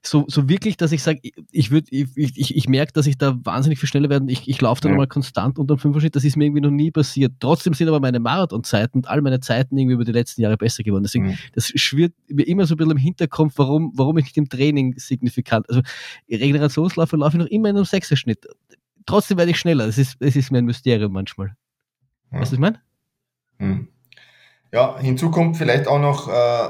so, so wirklich, dass ich sage, ich, würde, ich, ich, ich merke, dass ich da wahnsinnig viel schneller werde. Ich, ich laufe da Ja. nochmal konstant unter dem Fünfer-Schnitt. Das ist mir irgendwie noch nie passiert. Trotzdem sind aber meine Marathonzeiten und all meine Zeiten irgendwie über die letzten Jahre besser geworden. Deswegen Mhm. das schwirrt mir immer so ein bisschen im Hinterkopf, warum, warum ich nicht im Training signifikant, also Regenerationslaufe laufe ich noch immer in einem Sechserschnitt. Trotzdem werde ich schneller. Das ist, das ist mir ein Mysterium manchmal. Ja. Weißt du, was ich meine? Hm. Ja, hinzu kommt vielleicht auch noch, äh,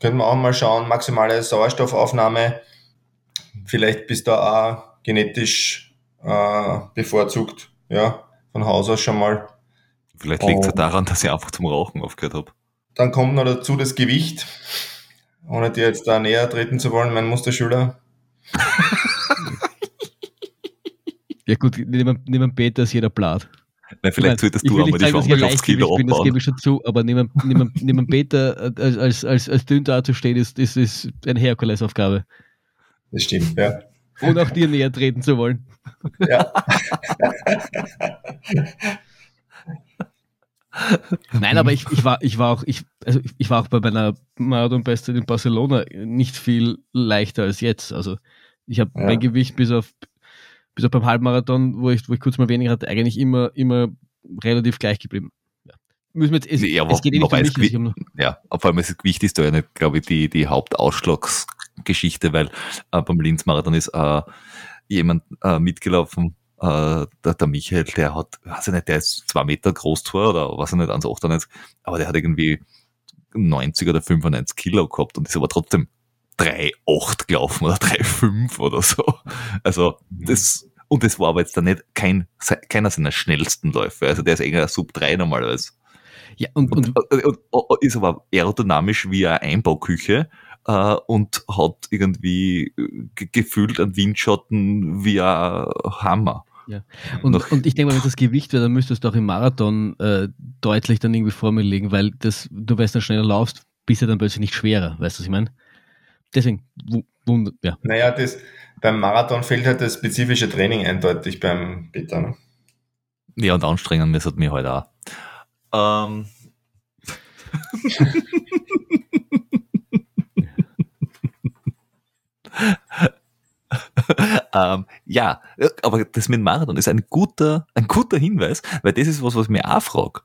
können wir auch mal schauen, maximale Sauerstoffaufnahme. Vielleicht bist du auch genetisch äh, bevorzugt, ja, von Haus aus schon mal. Vielleicht liegt es ja daran, dass ich einfach zum Rauchen aufgehört habe. Dann kommt noch dazu das Gewicht, ohne dir jetzt da näher treten zu wollen, mein Musterschüler. Ja gut, neben, neben Peter ist jeder Blatt. Nein, vielleicht solltest du einmal nicht die sagen, dass ich ein 50 Kilo Leichtgewicht bin, das gebe abbauen. ich schon zu, aber neben, neben, neben Peter äh, als, als, als, als dünn dazustehen, ist, ist, ist eine Herkulesaufgabe. Das stimmt, ja. Und auch dir näher treten zu wollen. Ja. Nein, aber ich, ich, war, ich war auch, ich, also ich war auch bei meiner Marathon-Bestzeit in Barcelona nicht viel leichter als jetzt. Also ich habe ja. mein Gewicht bis auf, bis auf beim Halbmarathon, wo ich, wo ich kurz mal weniger hatte, eigentlich immer, immer relativ gleich geblieben. Ja. Müssen wir jetzt, es, ja, es geht eh nicht um mich. Also ja, vor allem das Gewicht ist da ja nicht, glaube ich, die, die Hauptausschlagsgeschichte, weil äh, beim Linz-Marathon ist äh, jemand äh, mitgelaufen, äh, der, der Michael, der hat, weiß ich nicht, der ist zwei Meter groß zwar oder weiß ich nicht, 1,98, aber der hat irgendwie 90 oder 95 Kilo gehabt und ist aber trotzdem 3,8 gelaufen oder 3,5 oder so. Also das, und das war aber jetzt dann nicht kein, keiner seiner schnellsten Läufe. Also der ist eher Sub 3 normalerweise. Ja, und, und, und, und, und ist aber aerodynamisch wie eine Einbauküche äh, und hat irgendwie gefühlt einen Windschatten wie ein Hammer. Ja. Und, und ich denke mal, wenn das Gewicht wäre, dann müsstest du auch im Marathon äh, deutlich dann irgendwie vor mir liegen, weil das, du weißt, dann schneller laufst, bist du dann plötzlich nicht schwerer, weißt du, was ich meine? Deswegen, wund, ja. Naja, das, beim Marathon fehlt halt das spezifische Training eindeutig beim Peter. Ne? Ja, und anstrengen müssen wir halt auch. Ähm. ähm, ja, aber das mit dem Marathon ist ein guter, ein guter Hinweis, weil das ist was, was ich mir auch frage.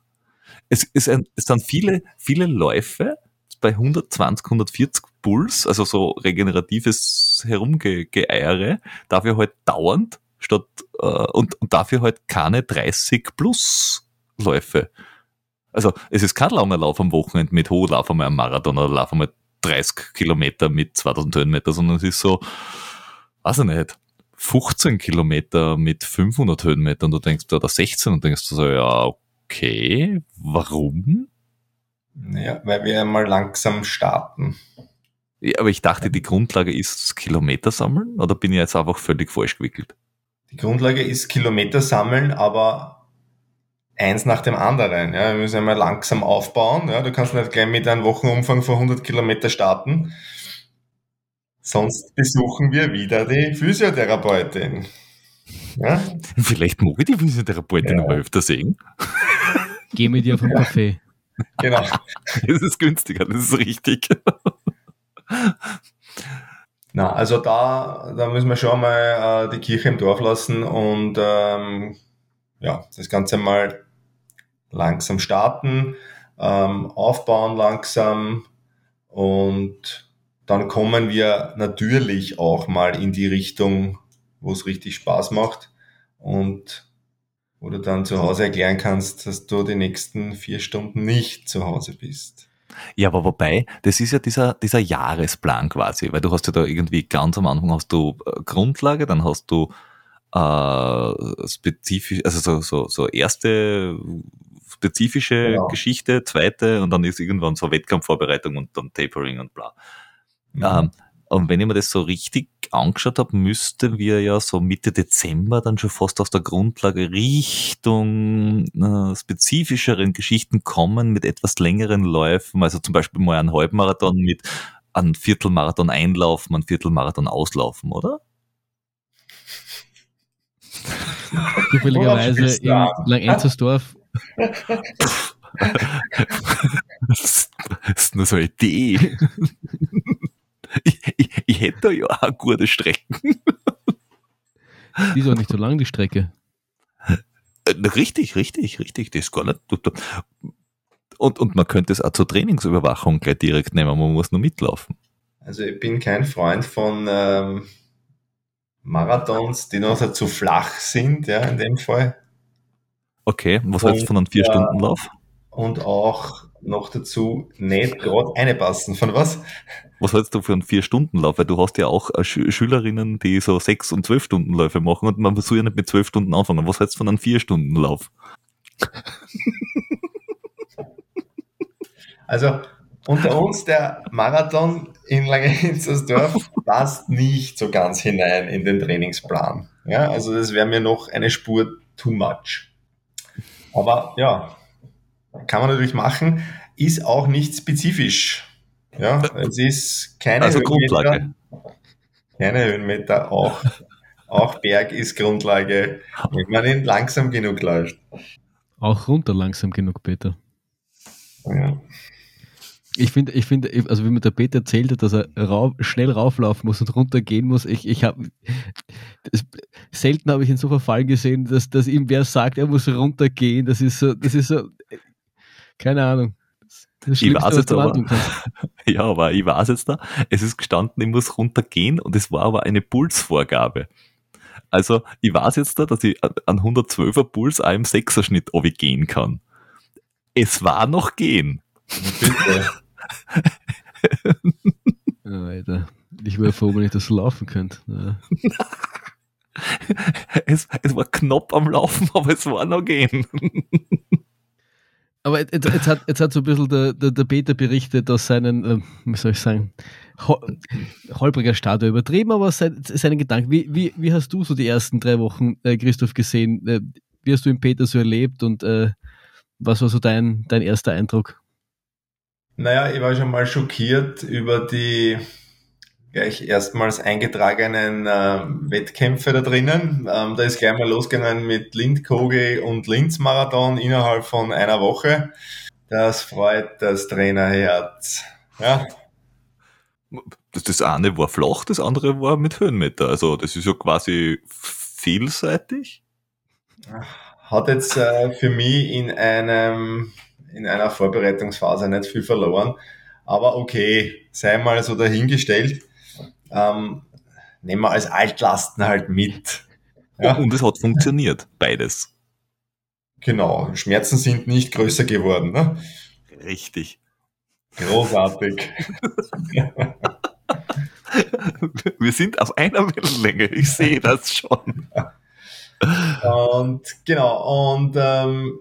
Es, ist ein, es sind viele, viele Läufe bei 120, 140 Puls, also so regeneratives Herumgeeiere, dafür halt dauernd statt äh, und, und dafür halt keine 30 plus Läufe. Also es ist kein langer Lauf am Wochenende mit hoch, lauf einmal am Marathon oder lauf einmal 30 Kilometer mit 2000 Höhenmeter, sondern es ist so, weiß ich nicht, 15 Kilometer mit 500 Höhenmetern, du denkst, oder 16 und denkst du so, ja, okay, warum? Naja, weil wir mal langsam starten. Aber ich dachte, die Grundlage ist Kilometer sammeln oder bin ich jetzt einfach völlig falsch gewickelt? Die Grundlage ist Kilometer sammeln, aber eins nach dem anderen. Ja, wir müssen einmal langsam aufbauen. Ja, du kannst nicht gleich mit einem Wochenumfang von 100 Kilometer starten. Sonst besuchen wir wieder die Physiotherapeutin. Ja? Vielleicht mag ich die Physiotherapeutin ja. aber öfter sehen. Geh mit ihr vom ja. Café. Genau. Das ist günstiger, das ist richtig. Na, also da, da müssen wir schon mal äh, die Kirche im Dorf lassen und ähm, ja, das Ganze mal langsam starten, ähm, aufbauen langsam und dann kommen wir natürlich auch mal in die Richtung, wo es richtig Spaß macht und wo du dann zu Hause erklären kannst, dass du die nächsten vier Stunden nicht zu Hause bist. Ja, aber wobei, das ist ja dieser, dieser Jahresplan quasi, weil du hast ja da irgendwie ganz am Anfang hast du äh, Grundlage, dann hast du äh, spezifisch, also so, so, so erste spezifische genau. Geschichte, zweite und dann ist irgendwann so Wettkampfvorbereitung und dann Tapering und bla. Mhm. Ähm, und wenn ich mir das so richtig angeschaut habe, müssten wir ja so Mitte Dezember dann schon fast aus der Grundlage Richtung äh, spezifischeren Geschichten kommen mit etwas längeren Läufen. Also zum Beispiel mal einen Halbmarathon mit einem Viertelmarathon einlaufen, einen Viertelmarathon auslaufen, oder? Zufälligerweise in Langenzersdorf. das ist nur so eine Idee ich, ich, ich hätte ja auch gute Strecken. Die ist auch nicht so lang, die Strecke. Äh, richtig, richtig, richtig. Das ist gar nicht. Und, und man könnte es auch zur Trainingsüberwachung gleich direkt nehmen, man muss nur mitlaufen. Also ich bin kein Freund von ähm, Marathons, die noch so zu flach sind, ja, in dem Fall. Okay, was hältst du von einem Vier-Stunden-Lauf? Und auch noch dazu nicht gerade eine passen. Von was? Was hältst du für einen Vier-Stunden-Lauf? Weil du hast ja auch äh, Sch Schülerinnen, die so sechs- und zwölf Stunden Läufe machen und man soll ja nicht mit zwölf Stunden anfangen. Was hältst du von einem Vier-Stunden-Lauf? Also unter uns der Marathon in Langenzersdorf passt nicht so ganz hinein in den Trainingsplan. Ja, also das wäre mir noch eine Spur too much. Aber ja, kann man natürlich machen, ist auch nicht spezifisch. Ja, es ist keine also Grundlage. Keine Höhenmeter, auch, auch Berg ist Grundlage, wenn man ihn langsam genug läuft. Auch runter langsam genug, Peter. Ja. Ich finde, ich finde, also wie mir der Peter erzählt hat, dass er rauf, schnell rauflaufen muss und runtergehen muss, ich, ich habe selten habe ich ihn so verfallen gesehen, dass, dass ihm wer sagt, er muss runtergehen. Das ist so, das ist so, keine Ahnung. Das ich weiß jetzt aber, ja, aber ich weiß jetzt da, es ist gestanden, ich muss runtergehen und es war aber eine Pulsvorgabe. Also ich weiß jetzt da, dass ich an 112er Puls auch im 6er Schnitt gehen kann. Es war noch gehen. Bitte. Alter. Ich wäre froh, wenn ich das so laufen könnte. Ja. es, es war knapp am Laufen, aber es war noch gehen. Aber jetzt, jetzt, hat, jetzt hat so ein bisschen der, der, der Peter berichtet aus seinen, äh, wie soll ich sagen, holpriger Start übertrieben, aber sein, seinen Gedanken. Wie, wie, wie hast du so die ersten drei Wochen, äh, Christoph, gesehen? Äh, wie hast du ihn Peter so erlebt und äh, was war so dein, dein erster Eindruck? Naja, ich war schon mal schockiert über die gleich erstmals eingetragenen äh, Wettkämpfe da drinnen. Ähm, da ist gleich mal losgegangen mit Lindkogel und Linz-Marathon innerhalb von einer Woche. Das freut das Trainerherz. Ja. Das, das eine war flach, das andere war mit Höhenmeter. Also das ist ja quasi vielseitig. Hat jetzt äh, für mich in einem in einer Vorbereitungsphase nicht viel verloren. Aber okay, sei mal so dahingestellt. Ähm, nehmen wir als Altlasten halt mit. Ja. Und es hat funktioniert, beides. Genau, Schmerzen sind nicht größer geworden. Ne? Richtig. Großartig. Wir sind auf einer Wellenlänge, ich sehe das schon. Und genau, und ähm,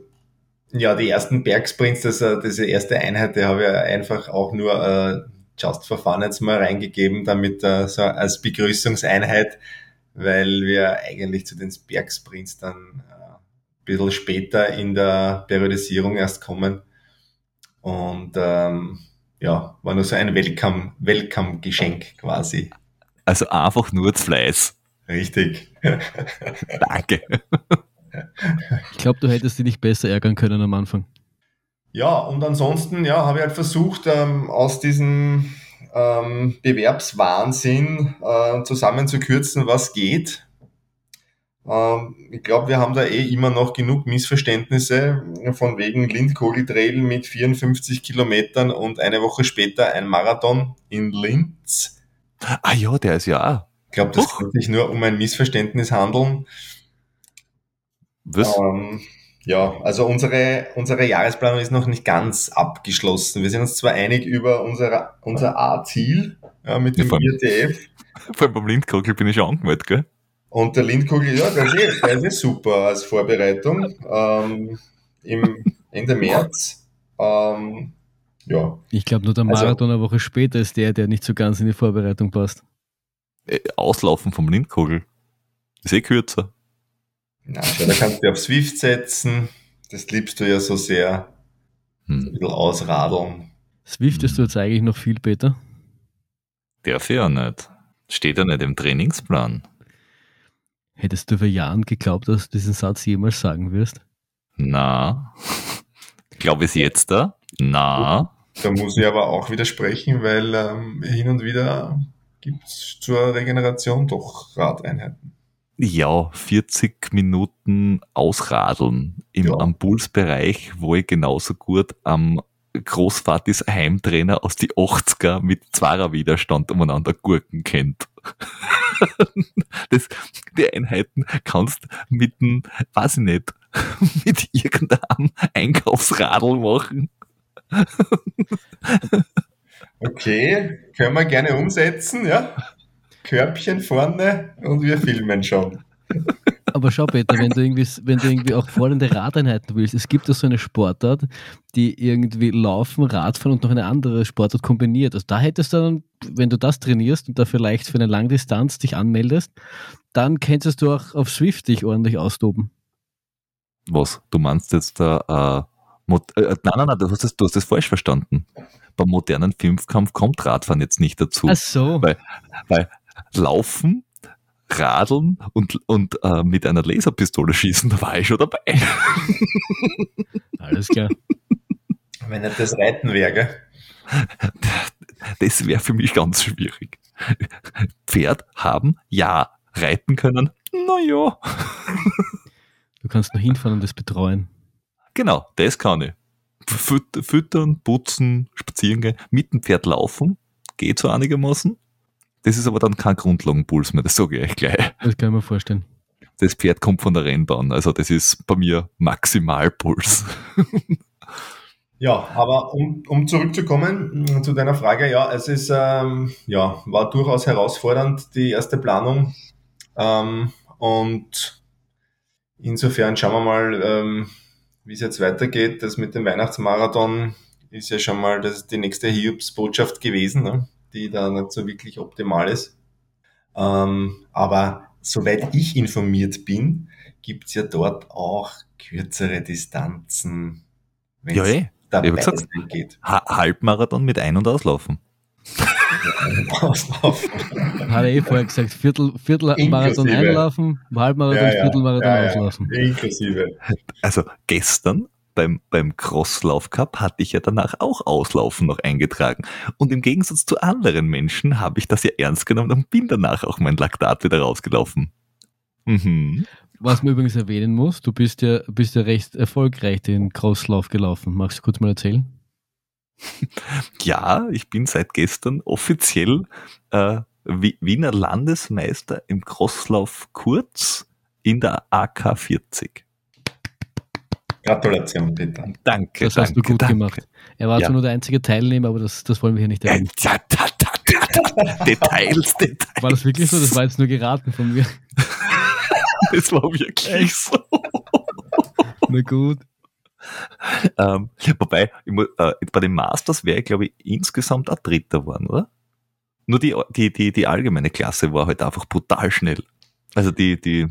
ja, die ersten Bergsprints, das, äh, diese erste Einheit, die habe ich einfach auch nur äh, Just for Fun jetzt mal reingegeben, damit äh, so als Begrüßungseinheit, weil wir eigentlich zu den Bergsprints dann äh, ein bisschen später in der Periodisierung erst kommen. Und ähm, ja, war nur so ein Welcome, Welcome-Geschenk quasi. Also einfach nur zu Fleiß. Richtig. Danke. Ich glaube, du hättest dich nicht besser ärgern können am Anfang. Ja, und ansonsten ja, habe ich halt versucht, ähm, aus diesem ähm, Bewerbswahnsinn äh, zusammenzukürzen, was geht. Ähm, ich glaube, wir haben da eh immer noch genug Missverständnisse von wegen Lindkogel-Trail mit 54 Kilometern und eine Woche später ein Marathon in Linz. Ah ja, der ist ja auch. Ich glaube, das kann sich nur um ein Missverständnis handeln. Was? Ähm, ja, also unsere, unsere Jahresplanung ist noch nicht ganz abgeschlossen. Wir sind uns zwar einig über unser, unser A-Ziel ja, mit dem ja, IRTF. Vor allem beim Lindkogel bin ich schon angemeldet, gell? Und der Lindkogel, ja, der ist, eh, der ist eh super als Vorbereitung. Ähm, Im Ende März. Ähm, ja. Ich glaube, nur der also Marathon also, eine Woche später ist der, der nicht so ganz in die Vorbereitung passt. Äh, auslaufen vom Lindkogel. Ist eh kürzer. Na, schau, da kannst du auf Swift setzen. Das liebst du ja so sehr. Hm. ein bisschen ausradeln. Swift ist du jetzt eigentlich noch viel besser. Darf ja nicht. Steht ja nicht im Trainingsplan. Hättest du vor Jahren geglaubt, dass du diesen Satz jemals sagen wirst? Na. Glaube ich es jetzt da? Na. Da muss ich aber auch widersprechen, weil ähm, hin und wieder gibt es zur Regeneration doch Radeinheiten. Ja, 40 Minuten ausradeln im ja. am Pulsbereich, wo ich genauso gut am Großvatis Heimtrainer aus die 80er mit Zwarer Widerstand umeinander Gurken kennt. das, die Einheiten kannst mit dem, weiß ich nicht, mit irgendeinem Einkaufsradl machen. okay, können wir gerne umsetzen, ja? Körbchen vorne und wir filmen schon. Aber schau, Peter, wenn du irgendwie, wenn du irgendwie auch fordernde Radeinheiten willst, es gibt ja so eine Sportart, die irgendwie Laufen, Radfahren und noch eine andere Sportart kombiniert. Also da hättest du dann, wenn du das trainierst und da vielleicht für eine Langdistanz dich anmeldest, dann könntest du auch auf Swift dich ordentlich austoben. Was? Du meinst jetzt da, äh, äh, nein, nein, nein, du hast, das, du hast das falsch verstanden. Beim modernen Fünfkampf kommt Radfahren jetzt nicht dazu. Ach so. Weil, weil Laufen, Radeln und, und äh, mit einer Laserpistole schießen, da war ich schon dabei. Alles klar. Wenn nicht das Reiten wäre, gell? Das wäre für mich ganz schwierig. Pferd haben, ja. Reiten können, naja. Du kannst nur hinfahren und das betreuen. Genau, das kann ich. Füt- Füttern, putzen, spazieren gehen, mit dem Pferd laufen, geht so einigermaßen. Das ist aber dann kein Grundlagenpuls mehr, das sage ich euch gleich. Das kann ich mir vorstellen. Das Pferd kommt von der Rennbahn, also das ist bei mir Maximalpuls. Ja, aber um, um zurückzukommen mh, zu deiner Frage, ja, es ist, ähm, ja, war durchaus herausfordernd, die erste Planung. Ähm, und insofern schauen wir mal, ähm, wie es jetzt weitergeht. Das mit dem Weihnachtsmarathon ist ja schon mal das, die nächste Hiobs-Botschaft gewesen, ne? Die da nicht so wirklich optimal ist. Ähm, aber soweit ich informiert bin, gibt's ja dort auch kürzere Distanzen, wenn Ja, es eh. dabei Ich gesagt, geht. Ha Halbmarathon mit Ein- und Auslaufen. Auslaufen. Hat er eh vorher gesagt, Viertel, Viertelmarathon einlaufen, Halbmarathon, Viertelmarathon auslaufen. Inklusive. Also gestern beim, beim Crosslauf Cup hatte ich ja danach auch Auslaufen noch eingetragen. Und im Gegensatz zu anderen Menschen habe ich das ja ernst genommen und bin danach auch mein Laktat wieder rausgelaufen. Mhm. Was man übrigens erwähnen muss, du bist ja, bist ja recht erfolgreich den Crosslauf gelaufen. Magst du kurz mal erzählen? Ja, ich bin seit gestern offiziell äh, Wi- Wiener Landesmeister im Crosslauf Kurz in der AK 40. Gratulation, Peter. Danke, Das danke, hast du gut danke. gemacht. Er war Ja. zwar nur der einzige Teilnehmer, aber das, das wollen wir hier nicht erwähnen. ja, da, da, da, da. Details, Details. War das wirklich so? Das war jetzt nur geraten von mir. Das war wirklich so. Na gut. Ähm, wobei, ich mu- äh, bei den Masters wäre ich, glaube ich, insgesamt ein Dritter geworden, oder? Nur die, die, die, die allgemeine Klasse war halt einfach brutal schnell. Also die, die,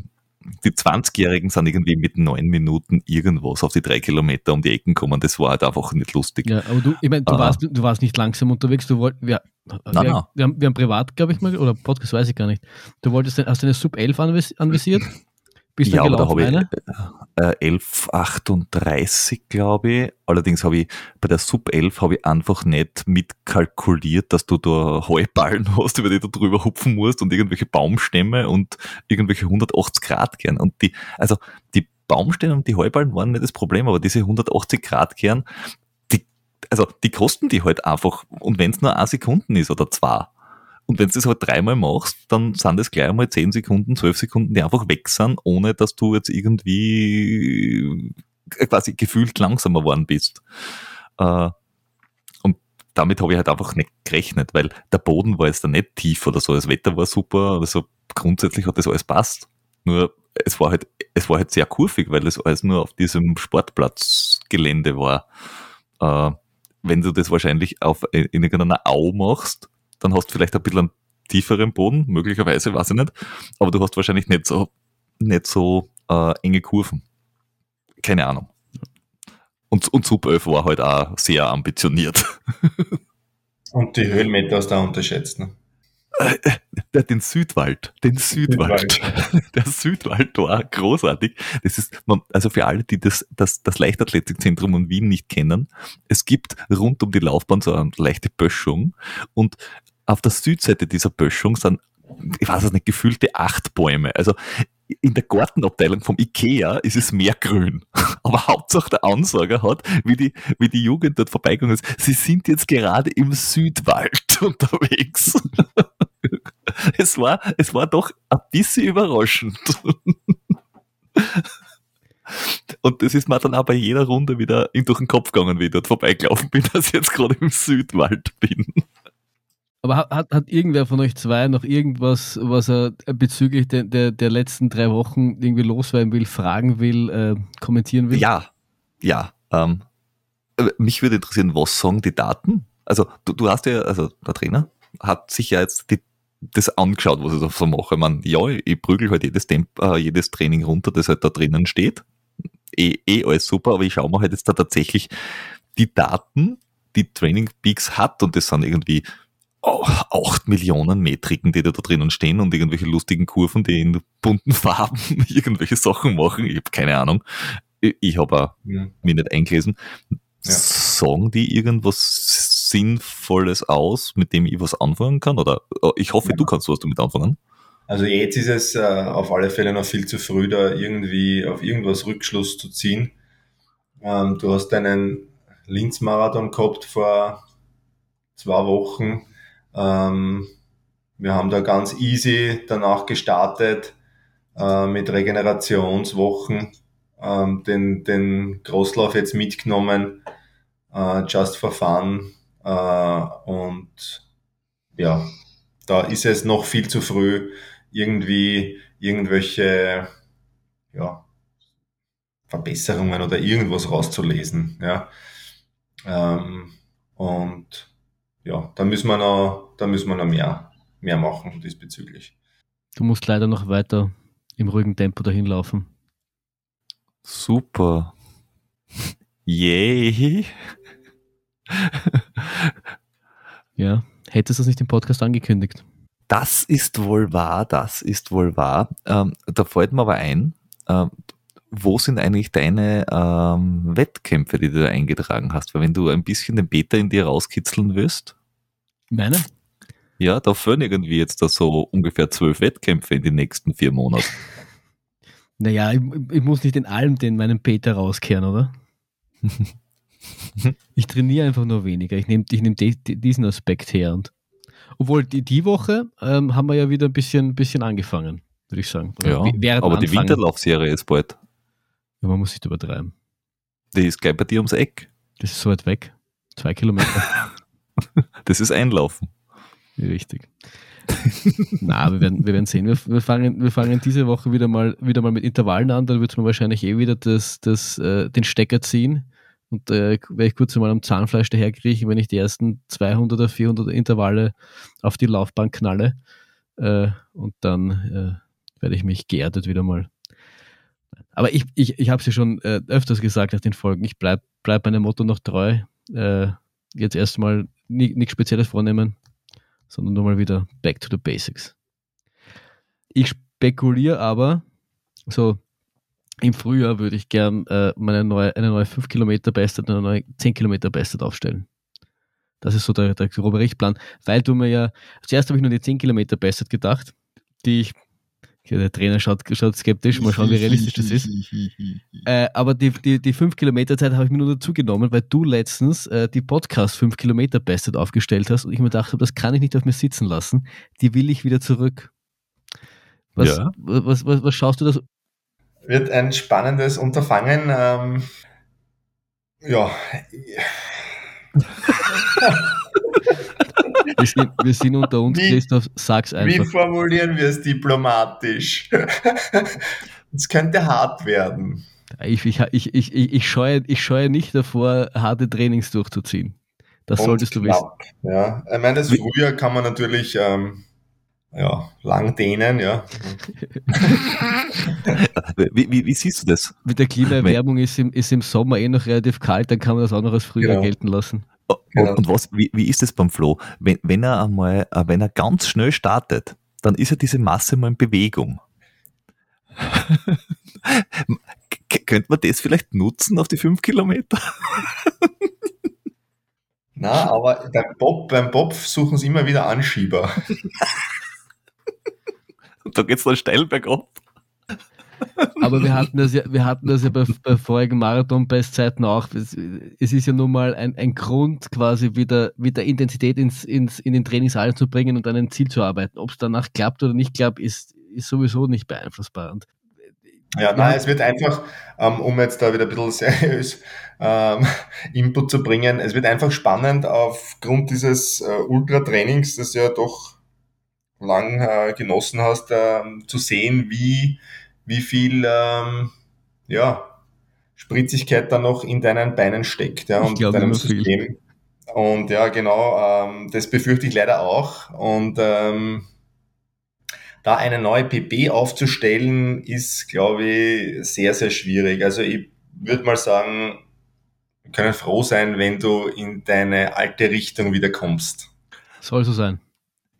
die 20-Jährigen sind irgendwie mit neun Minuten irgendwas auf die drei Kilometer um die Ecken gekommen. Das war halt einfach nicht lustig. Ja, aber du, ich meine, du, warst, du warst nicht langsam unterwegs. Du wolltest, wir, wir, nein. wir, haben, wir haben privat, glaube ich mal, oder Podcast weiß ich gar nicht. Du wolltest, hast du eine Sub 11 anvis anvisiert? Bist ja, dann aber da habe ich eine? äh, 11,38 glaube ich. Allerdings habe ich bei der Sub 11 habe ich einfach nicht mitkalkuliert, dass du da Heuballen hast, über die du drüber hupfen musst und irgendwelche Baumstämme und irgendwelche 180 Grad gern. Und die, also die Baumstämme und die Heuballen waren nicht das Problem, aber diese 180 Grad gern, die, also die kosten die halt einfach. Und wenn es nur ein Sekunden ist oder zwei, und wenn du das halt dreimal machst, dann sind das gleich einmal 10 Sekunden, 12 Sekunden, die einfach weg sind, ohne dass du jetzt irgendwie äh, quasi gefühlt langsamer geworden bist. Äh, Und damit habe ich halt einfach nicht gerechnet, weil der Boden war jetzt da nicht tief oder so, das Wetter war super, also grundsätzlich hat das alles passt. Nur es war halt, es war halt sehr kurvig, weil es alles nur auf diesem Sportplatzgelände war. Äh, wenn du das wahrscheinlich auf, in irgendeiner Au machst, dann hast du vielleicht ein bisschen einen tieferen Boden, möglicherweise, weiß ich nicht, aber du hast wahrscheinlich nicht so, nicht so äh, enge Kurven. Keine Ahnung. Und, und Sub 11 war halt auch sehr ambitioniert. Und die Höhenmeter hast du auch unterschätzt. Ne? Der, den Südwald, den Südwald. Der Südwald war großartig. Das ist, man, also für alle, die das, das, das Leichtathletikzentrum in Wien nicht kennen, es gibt rund um die Laufbahn so eine leichte Böschung und auf der Südseite dieser Böschung sind, ich weiß es nicht, gefühlte acht Bäume. Also in der Gartenabteilung vom Ikea ist es mehr grün. Aber Hauptsache der Ansager hat, wie die, wie die Jugend dort vorbeigegangen ist, sie sind jetzt gerade im Südwald unterwegs. Es war, es war doch ein bisschen überraschend. Und das ist mir dann auch bei jeder Runde wieder durch den Kopf gegangen, wie ich dort vorbeigelaufen bin, dass ich jetzt gerade im Südwald bin. Aber hat, hat, irgendwer von euch zwei noch irgendwas, was er bezüglich der, der, der letzten drei Wochen irgendwie loswerden will, fragen will, äh, kommentieren will? Ja, ja. Ähm, äh, mich würde interessieren, was sagen die Daten? Also du, du hast ja, also der Trainer hat sich ja jetzt die, das angeschaut, was ich so mache. Ich meine, ja, ich prügel halt jedes, Temp, äh, jedes Training runter, das halt da drinnen steht. Eh, eh alles super, aber ich schaue mir halt jetzt da tatsächlich die Daten, die Training Peaks hat und das sind irgendwie acht Millionen Metriken, die da, drinnen stehen und irgendwelche lustigen Kurven, die in bunten Farben irgendwelche Sachen machen. Ich habe keine Ahnung. Ich habe ja. mir nicht eingelesen. Ja. Sagen die irgendwas Sinnvolles aus, mit dem ich was anfangen kann? Oder oh, ich hoffe, ja. du kannst was damit anfangen. Also jetzt ist es äh, auf alle Fälle noch viel zu früh, da irgendwie auf irgendwas Rückschluss zu ziehen. Ähm, du hast einen Linz-Marathon gehabt vor zwei Wochen. Ähm, wir haben da ganz easy danach gestartet äh, mit Regenerationswochen, ähm, den, den Crosslauf jetzt mitgenommen, äh, just for fun. Äh, und ja, da ist es noch viel zu früh, irgendwie irgendwelche ja, Verbesserungen oder irgendwas rauszulesen. Ja. Ähm, und ja, da müssen wir noch, da müssen wir noch mehr, mehr machen diesbezüglich. Du musst leider noch weiter im ruhigen Tempo dahin laufen. Super. Yay. ja, hättest du das nicht im Podcast angekündigt? Das ist wohl wahr, das ist wohl wahr. Ähm, da fällt mir aber ein, ähm, wo sind eigentlich deine ähm, Wettkämpfe, die du da eingetragen hast? Weil wenn du ein bisschen den Beta in dir rauskitzeln wirst. Meine? Ja, da führen irgendwie jetzt da so ungefähr zwölf Wettkämpfe in den nächsten vier Monaten. Naja, ich, ich muss nicht in allem den meinen Beta rauskehren, oder? ich trainiere einfach nur weniger. Ich nehme ich nehm diesen Aspekt her. Und, obwohl die, die Woche ähm, haben wir ja wieder ein bisschen, bisschen angefangen, würde ich sagen. Ja, aber anfangen. die Winterlaufserie ist bald. Ja, man muss nicht übertreiben. Die ist gleich bei dir ums Eck. Das ist so weit weg. Zwei Kilometer. das ist Einlaufen. Richtig. Na, wir werden, wir werden sehen. Wir, wir, fangen, wir fangen diese Woche wieder mal, wieder mal mit Intervallen an. Dann wird man wahrscheinlich eh wieder das, das, äh, den Stecker ziehen. Und äh, werde ich kurz mal am Zahnfleisch daherkriechen, wenn ich die ersten 200 oder 400 Intervalle auf die Laufbahn knalle. Äh, und dann äh, werde ich mich geerdet wieder mal aber ich, ich, ich habe es ja schon äh, öfters gesagt nach den Folgen, ich bleibe bleib meinem Motto noch treu. Äh, jetzt erstmal nichts Spezielles vornehmen, sondern nur mal wieder back to the basics. Ich spekuliere aber, so im Frühjahr würde ich gern äh, meine neue, eine neue 5 Kilometer Bestzeit, eine neue 10 Kilometer Bestzeit aufstellen. Das ist so der, der grobe Richtplan, weil du mir ja, zuerst habe ich nur die 10 Kilometer Bestzeit gedacht, die ich der Trainer schaut, schaut skeptisch, mal schauen, wie realistisch das ist. äh, aber die, die, die 5 Kilometer Zeit habe ich mir nur dazu genommen, weil du letztens äh, die Podcast 5 Kilometer Bestzeit aufgestellt hast und ich mir dachte, das kann ich nicht auf mir sitzen lassen. Die will ich wieder zurück. Was, ja. was, was, was schaust du da so? Wird ein spannendes Unterfangen. Ähm, ja. Wir sind, wir sind unter uns, wie, Christoph, sag's einfach. Wie formulieren wir es diplomatisch? Es könnte hart werden. Ich, ich, ich, ich, ich, scheue, ich scheue nicht davor, harte Trainings durchzuziehen. Das Und solltest du knapp, wissen. Ja, ich meine, das Frühjahr kann man natürlich ähm, ja, lang dehnen, ja. wie, wie, wie, siehst du das? Mit der Klimaerwärmung ist im, ist im Sommer eh noch relativ kalt, dann kann man das auch noch als Frühjahr genau. gelten lassen. Genau. Und was, wie, wie ist es beim Flo? Wenn, wenn er einmal, äh, wenn er ganz schnell startet, dann ist ja diese Masse mal in Bewegung. könnte man das vielleicht nutzen auf die fünf Kilometer? Na, aber Bob, beim Bob suchen sie immer wieder Anschieber. da geht es dann steil bergab. Aber wir hatten das ja, wir hatten das ja bei, bei vorigen Marathon-Bestzeiten auch. Es, es, ist ja nun mal ein, ein Grund, quasi wieder, wieder Intensität ins, ins, in den Trainingssaal zu bringen und an ein Ziel zu arbeiten. Ob es danach klappt oder nicht klappt, ist, ist sowieso nicht beeinflussbar. Und ja, nein, es wird einfach, ähm, um jetzt da wieder ein bisschen seriös ähm, Input zu bringen, es wird einfach spannend aufgrund dieses äh, Ultratrainings, das ja doch lang äh, genossen hast, äh, zu sehen, wie wie viel ähm, ja, Spritzigkeit da noch in deinen Beinen steckt ja, und deinem System. Viel. Und ja, genau, ähm, das befürchte ich leider auch. Und ähm, da eine neue PP aufzustellen, ist, glaube ich, sehr, sehr schwierig. Also ich würde mal sagen, wir können froh sein, wenn du in deine alte Richtung wieder kommst. Soll so sein.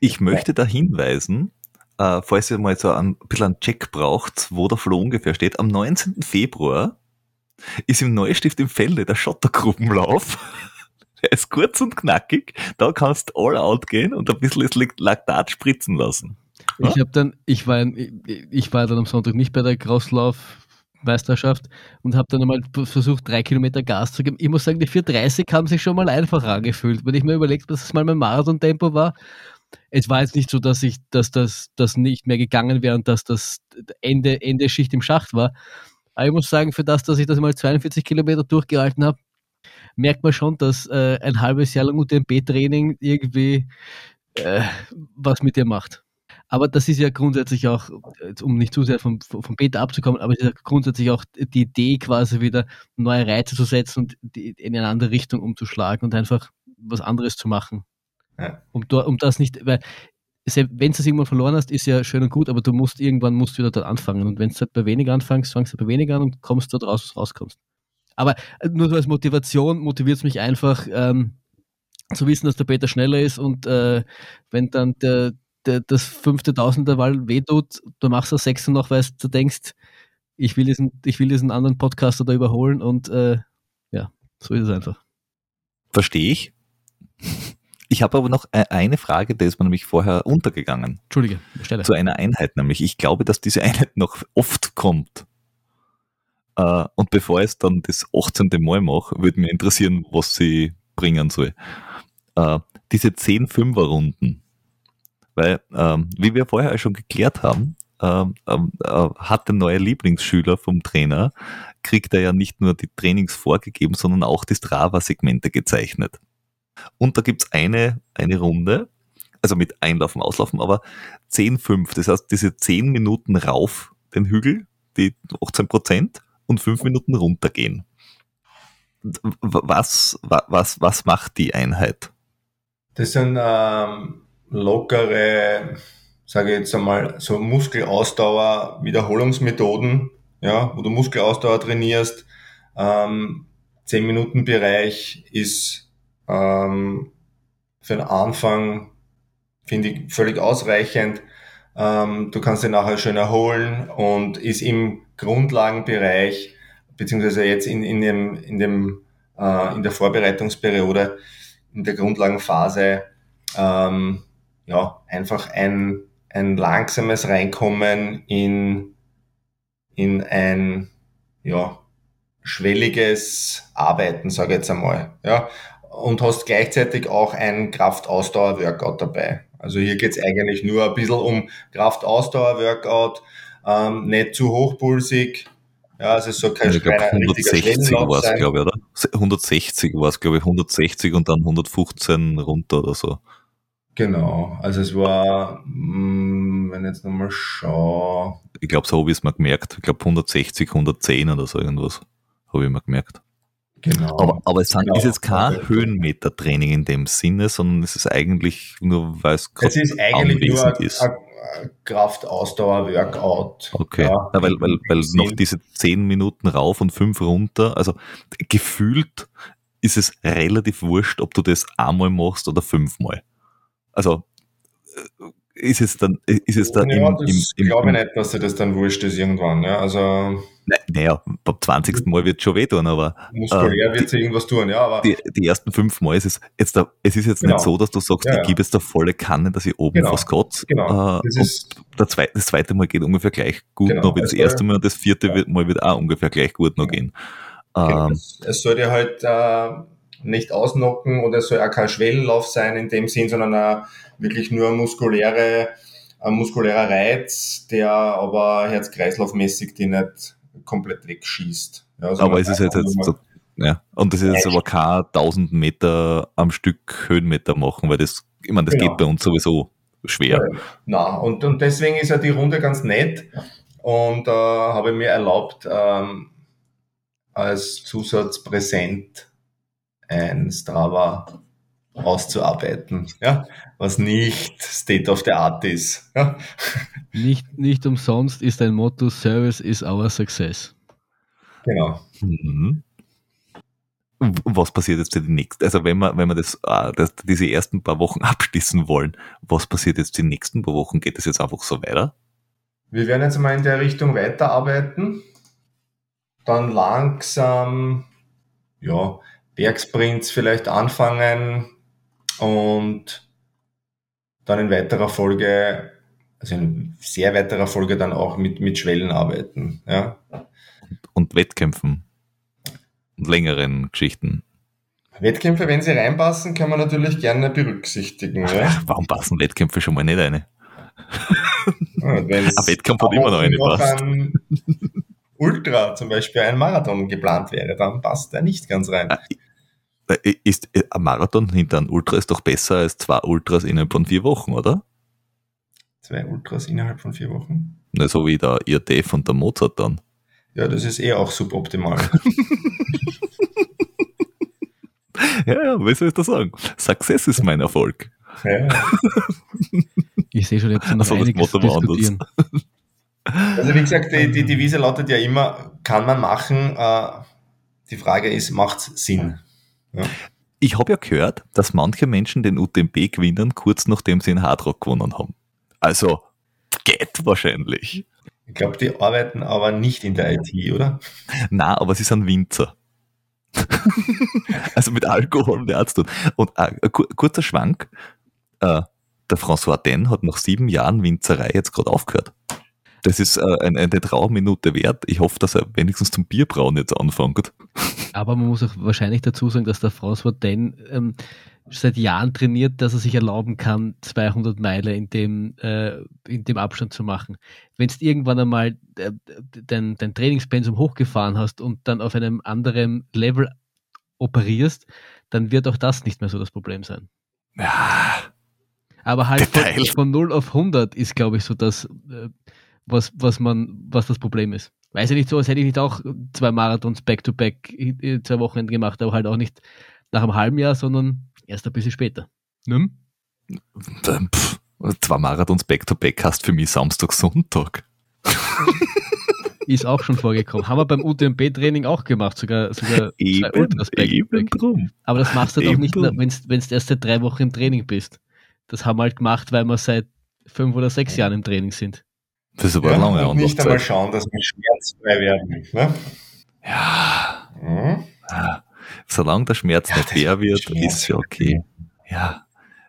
Ich möchte da hinweisen, äh, falls ihr mal so ein bisschen einen Check braucht, wo der Flo ungefähr steht, am 19. Februar ist im Neustift im Felde der Schottergruppenlauf. Der ist kurz und knackig. Da kannst du all out gehen und ein bisschen Laktat spritzen lassen. Ich habe dann, ich war, ich war dann am Sonntag nicht bei der Crosslauf-Meisterschaft und habe dann einmal versucht, drei Kilometer Gas zu geben. Ich muss sagen, die 430 haben sich schon mal einfacher angefühlt. Wenn ich mir überlegt, dass es mal mein Marathon-Tempo war, es war jetzt nicht so, dass ich, dass das, das nicht mehr gegangen wäre und dass das Ende, Ende Schicht im Schacht war. Aber ich muss sagen, für das, dass ich das mal 42 Kilometer durchgehalten habe, merkt man schon, dass äh, ein halbes Jahr lang UTMB-Training irgendwie äh, was mit dir macht. Aber das ist ja grundsätzlich auch, um nicht zu sehr vom, vom Peter abzukommen, aber es ist ja grundsätzlich auch die Idee, quasi wieder neue Reize zu setzen und in eine andere Richtung umzuschlagen und einfach was anderes zu machen. Ja. Um, um das nicht, weil wenn du es irgendwann verloren hast, ist ja schön und gut, aber du musst irgendwann musst wieder dort anfangen. Und wenn du halt bei weniger anfängst, fangst du bei weniger an und kommst dort raus, was rauskommst. Aber äh, nur so als Motivation motiviert es mich einfach, ähm, zu wissen, dass der Peter schneller ist und äh, wenn dann der, der, das fünfte Tausender Wahl wehtut, du machst das sechste noch, weil du denkst, ich will diesen, ich will diesen anderen Podcaster da überholen und äh, ja, so ist es einfach. Verstehe ich. Ich habe aber noch e-, eine Frage, der ist mir nämlich vorher untergegangen. Entschuldige, stelle. Zu einer Einheit nämlich. Ich glaube, dass diese Einheit noch oft kommt. Uh, und bevor ich es dann das 18. Mal mache, würde mich interessieren, was sie bringen soll. Uh, diese 10 Fünfer-Runden. Weil, ähm, wie wir vorher schon geklärt haben, ähm, ähm, äh, hat der neue Lieblingsschüler vom Trainer, kriegt er ja nicht nur die Trainings vorgegeben, sondern auch die Strava-Segmente gezeichnet. Und da gibt's eine, eine Runde, also mit Einlaufen, Auslaufen, aber 10-5. Das heißt, diese 10 Minuten rauf den Hügel, die 18 Prozent, und 5 Minuten runtergehen. Was, was, was macht die Einheit? Das sind ähm, lockere, sage ich jetzt einmal, so Muskelausdauer, Wiederholungsmethoden, ja, wo du Muskelausdauer trainierst. Ähm, 10 Minuten Bereich ist ähm, für den Anfang finde ich völlig ausreichend. Ähm, du kannst dich nachher schön erholen und ist im Grundlagenbereich, beziehungsweise jetzt in, in dem, in dem, äh, in der Vorbereitungsperiode, in der Grundlagenphase, ähm, ja, einfach ein, ein langsames Reinkommen in, in ein, ja, schwelliges Arbeiten, sage ich jetzt einmal. Ja, und hast gleichzeitig auch ein Kraftausdauer-Workout dabei. Also hier geht's eigentlich nur ein bisschen um Kraftausdauer-Workout, ähm, nicht zu hochpulsig. Ja, also es soll kein ich glaub, 160 war es, glaube ich, oder? 160 war es, glaube ich, 160 und dann 115 runter oder so. Genau, also es war, mm, wenn ich jetzt nochmal schaue. Ich glaube, so habe ich es mir gemerkt. Ich glaube 160, 110 oder so irgendwas, habe ich mir gemerkt. Genau. Aber, aber es genau. ist jetzt kein Höhenmeter-Training in dem Sinne, sondern es ist eigentlich nur, weil es Es ist eigentlich nur ein, ist. Kraftausdauer-Workout. Okay, ja, ja, weil, weil, weil noch diese zehn Minuten rauf und fünf runter, also gefühlt ist es relativ wurscht, ob du das einmal machst oder fünfmal. Also äh, ist es dann, ist es dann ja, im, im, im, glaube ich nicht, dass dir das dann wurscht ist irgendwann, ja, also. Naja, beim 20. Mal wird es schon wehtun, aber. Muskulär äh, wird es irgendwas tun, ja, aber. Die, die ersten fünf Mal ist es jetzt da, es ist jetzt genau. nicht so, dass du sagst, ja, ich gebe jetzt da volle Kanne, dass ich oben genau. was kotze. Genau. Äh, das, ist, der zweite, das zweite Mal geht ungefähr gleich gut genau. noch, wie das also, erste Mal und das vierte ja. Mal wird auch ungefähr gleich gut noch gehen. Genau. Ähm, es, es soll dir halt, äh, nicht ausnocken oder es soll auch kein Schwellenlauf sein in dem Sinn, sondern auch wirklich nur muskuläre, ein muskulärer Reiz, der aber herz-kreislaufmäßig die nicht komplett wegschießt. Ja, also aber es ist jetzt, jetzt so, ja, und das ist jetzt aber kein 1000 Meter am Stück Höhenmeter machen, weil das, ich meine, das genau. geht bei uns sowieso schwer. Ja, na, und, und deswegen ist ja die Runde ganz nett und äh, habe mir erlaubt, ähm, als Zusatz präsent ein Strava auszuarbeiten, ja, was nicht State of the Art ist. Ja. Nicht, nicht umsonst ist ein Motto Service is our success. Genau. Mhm. Was passiert jetzt für die nächsten, also wenn wir, wenn wir das, äh, das, diese ersten paar Wochen abschließen wollen, was passiert jetzt die nächsten paar Wochen? Geht das jetzt einfach so weiter? Wir werden jetzt mal in der Richtung weiterarbeiten. Dann langsam, ja, Bergsprints vielleicht anfangen und dann in weiterer Folge, also in sehr weiterer Folge dann auch mit, mit Schwellen arbeiten, ja. Und Wettkämpfen und längeren Geschichten. Wettkämpfe, wenn sie reinpassen, kann man natürlich gerne berücksichtigen. Ja? Warum passen Wettkämpfe schon mal nicht rein? Ja, Ein Wettkampf hat immer noch eine passt. ein Ultra, zum Beispiel ein Marathon geplant wäre, dann passt der nicht ganz rein. Äh, Ist äh, ein Marathon hinter einem Ultra ist doch besser als zwei Ultras innerhalb von vier Wochen, oder? Zwei Ultras innerhalb von vier Wochen. Na, so wie der IRTF und der Mozart dann. Ja, das ist eh auch suboptimal. Ja, ja, wie soll ich das sagen? Success ist mein Erfolg. ja. Ich sehe schon, habt noch Also, das einiges Motto anders. diskutieren. Also wie gesagt, die, die Devise lautet ja immer, kann man machen. Äh, die Frage ist, macht Sinn? Ja. Ich habe ja gehört, dass manche Menschen den UTMB gewinnen, kurz nachdem sie den Hardrock gewonnen haben. Also, geht wahrscheinlich. Ich glaube, die arbeiten aber nicht in der IT, oder? Na, aber sie sind Winzer. also mit Alkohol und nichts tun. Und äh, kur- kurzer Schwank, äh, der François Den hat nach sieben Jahren Winzerei jetzt gerade aufgehört. Das ist äh, eine, eine Trauerminute wert. Ich hoffe, dass er wenigstens zum Bierbrauen jetzt anfängt. Aber man muss auch wahrscheinlich dazu sagen, dass der François Den ähm, seit Jahren trainiert, dass er sich erlauben kann, 200 Meilen in dem, äh, in dem Abstand zu machen. Wenn du irgendwann einmal äh, dein, dein Trainingspensum hochgefahren hast und dann auf einem anderen Level operierst, dann wird auch das nicht mehr so das Problem sein. Ja, Aber halt von, von 0 auf 100 ist, glaube ich, so das, äh, was, was man, was das Problem ist. Weiß ich nicht so, als hätte ich nicht auch zwei Marathons back-to-back in zwei Wochen gemacht, aber halt auch nicht nach einem halben Jahr, sondern erst ein bisschen später. Ne? dann, pff, zwei Marathons Back-to-Back hast für mich Samstag, Sonntag. Ist auch schon vorgekommen. Haben wir beim UTMB-Training auch gemacht, sogar, sogar zwei Eben, Ultras eben back-to-back. drum. Aber das machst du doch Eben nicht, wenn du erst seit drei Wochen im Training bist. Das haben wir halt gemacht, weil wir seit fünf oder sechs Jahren im Training sind. Das ist aber eine lange und nicht einmal schauen, dass wir schmerzfrei werden. Ne? Ja, Mhm. solange der Schmerz Ja, nicht das schwer wird, Schmerz ist ja okay. Ja,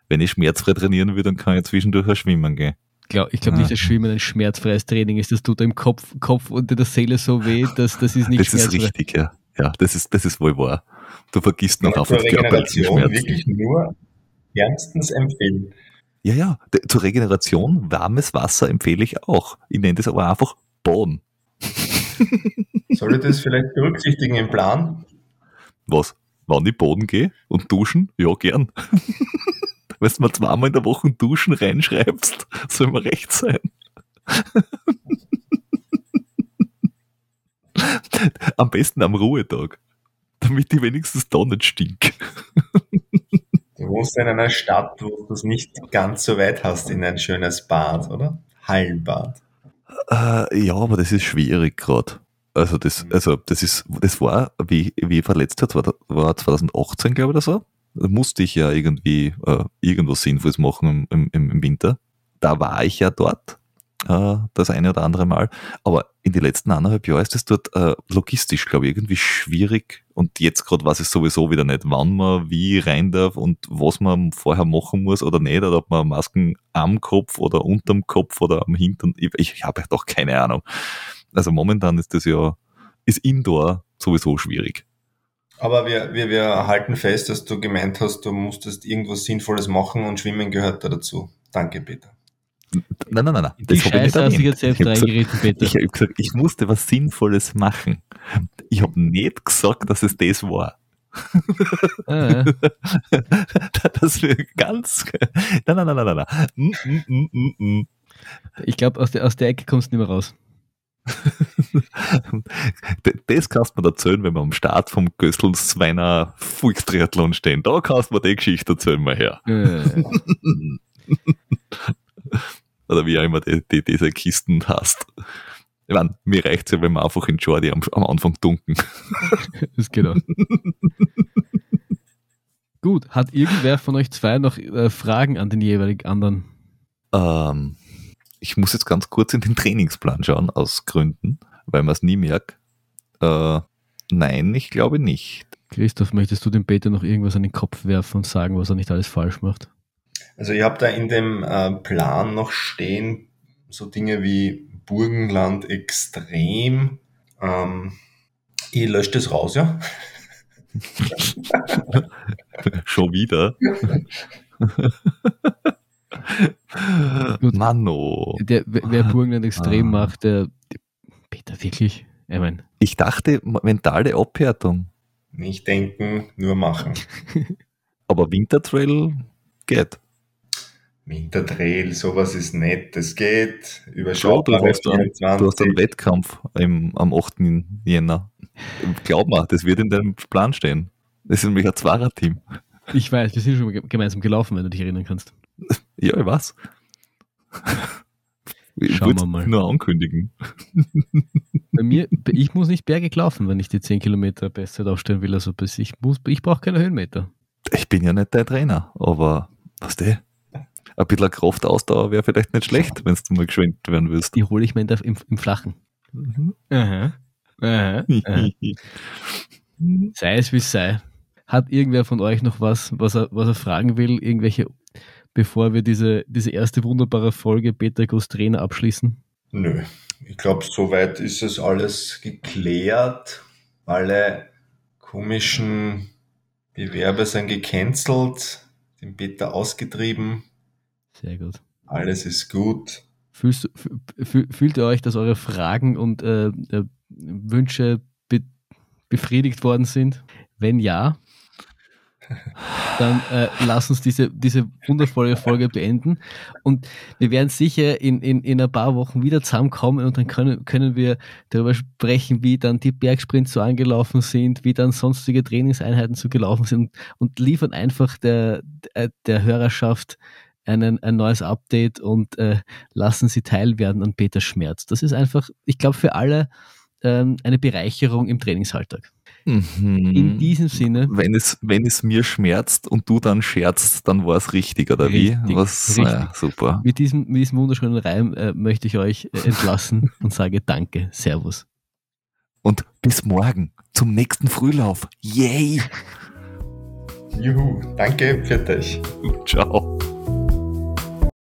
wenn ich schmerzfrei trainieren will, dann kann ich zwischendurch auch schwimmen gehen. Glaub, ich glaube nicht, dass Schwimmen ein schmerzfreies Training ist. Das tut im Kopf, Kopf und in der Seele so weh, dass das ist nicht Das ist schmerzfrei. richtig, ja. Ja, das ist, das ist wohl wahr. Du vergisst noch die körperlichen Regeneration Schmerzen. wirklich nur wärmstens empfehlen. Ja, ja, zur Regeneration warmes Wasser empfehle ich auch. Ich nenne das aber einfach Boden. Soll ich das vielleicht berücksichtigen im Plan? Was? Wann ich Boden gehe und duschen? Ja, gern. Wenn du mal zweimal in der Woche duschen reinschreibst, soll mir recht sein. Am besten am Ruhetag, damit ich wenigstens da nicht stink. Du wohnst in einer Stadt, wo du es nicht ganz so weit hast in ein schönes Bad, oder? Hallenbad. Äh, ja, aber das ist schwierig gerade. Also das, also das ist, das war, wie, wie verletzt hat, war, war 2018, glaube ich, oder so. Da musste ich ja irgendwie äh, irgendwas Sinnvolles machen im, im, im Winter. Da war ich ja dort, äh, das eine oder andere Mal. Aber in den letzten anderthalb Jahren ist das dort äh, logistisch, glaube ich, irgendwie schwierig. Und jetzt gerade weiß ich sowieso wieder nicht, wann man wie rein darf und was man vorher machen muss oder nicht. Oder ob man Masken am Kopf oder unterm Kopf oder am Hintern. Ich, ich habe doch keine Ahnung. Also momentan ist das ja, ist Indoor sowieso schwierig. Aber wir, wir, wir halten fest, dass du gemeint hast, du musstest irgendwas Sinnvolles machen und Schwimmen gehört da dazu. Danke, Peter. Nein, nein, nein, nein. Die nicht Scheiße hast du jetzt selbst reingeritten, Peter. Ich habe gesagt, ich musste was Sinnvolles machen. Ich habe nicht gesagt, dass es das war. Ah, ja. Das wäre ganz. Nein, nein, nein, nein, nein. Mm, mm, mm, mm, mm. Ich glaube, aus der, aus der Ecke kommst du nicht mehr raus. Das kannst du mir erzählen, wenn wir am Start vom Gössels Zweiner Volkstriathlon stehen. Da kannst du mir die Geschichte erzählen, mal her. Äh, Oder wie auch immer die, die, diese Kisten hast. Ich meine, mir reicht es ja, wenn wir einfach in Jordi am, am Anfang dunken. das geht auch. Gut, hat irgendwer von euch zwei noch äh, Fragen an den jeweiligen anderen? Ähm, ich muss jetzt ganz kurz in den Trainingsplan schauen, aus Gründen, weil man es nie merkt. Äh, nein, ich glaube nicht. Christoph, möchtest du dem Peter noch irgendwas an den Kopf werfen und sagen, was er nicht alles falsch macht? Also ich habe da in dem äh, Plan noch stehen so Dinge wie Burgenland extrem. Ähm, ich lösche das raus, ja. Schon wieder. Mano. Der, wer Burgenland extrem ah. macht, der, der Peter, wirklich? Ich, mein. ich dachte, mentale Abhärtung. Nicht denken, nur machen. Aber Wintertrail geht. Wintertrail, sowas ist nett, das geht. Überschaubar. Du, hast einen, du hast einen Wettkampf im, am 8. Jänner. Glaub mal, das wird in deinem Plan stehen. Das ist nämlich ein Zwarer-Team. Ich weiß, wir sind schon gemeinsam gelaufen, wenn du dich erinnern kannst. Ja, ich weiß. Ich Schauen wir mal. nur ankündigen. Bei mir, ich muss nicht Berge laufen, wenn ich die 10 Kilometer Bestzeit aufstellen will. Also ich, ich brauche keine Höhenmeter. Ich bin ja nicht dein Trainer, aber was der? Ein bisschen Kraftausdauer wäre vielleicht nicht schlecht, wenn du mal geschwenkt werden willst. Die hole ich mir im, im, im Flachen. Mhm. Aha. Aha. Aha. sei es wie es sei. Hat irgendwer von euch noch was, was er, was er fragen will? Irgendwelche, bevor wir diese, diese erste wunderbare Folge Peter Groß Trainer abschließen? Nö. Ich glaube, soweit ist es alles geklärt. Alle komischen Bewerber sind gecancelt, den Peter ausgetrieben. Sehr gut. Alles ist gut. Fühlst, fühlt ihr euch, dass eure Fragen und äh, äh, Wünsche be befriedigt worden sind? Wenn ja, dann äh, lass uns diese, diese wundervolle Folge beenden. Und wir werden sicher in, in, in ein paar Wochen wieder zusammenkommen und dann können, können wir darüber sprechen, wie dann die Bergsprints so angelaufen sind, wie dann sonstige Trainingseinheiten so gelaufen sind und liefern einfach der, der, der Hörerschaft einen, ein neues Update und äh, lassen sie teilwerden an Peter Schmerz. Das ist einfach, ich glaube, für alle ähm, eine Bereicherung im Trainingsalltag. Mhm. In diesem Sinne. Wenn es, wenn es mir schmerzt und du dann scherzt, dann war es richtig, oder richtig, wie? Was, richtig. Ja, super. Mit diesem, mit diesem wunderschönen Reim äh, möchte ich euch äh, entlassen und sage Danke. Servus. Und bis morgen zum nächsten Frühlauf. Yay! Juhu, danke für dich. Ciao.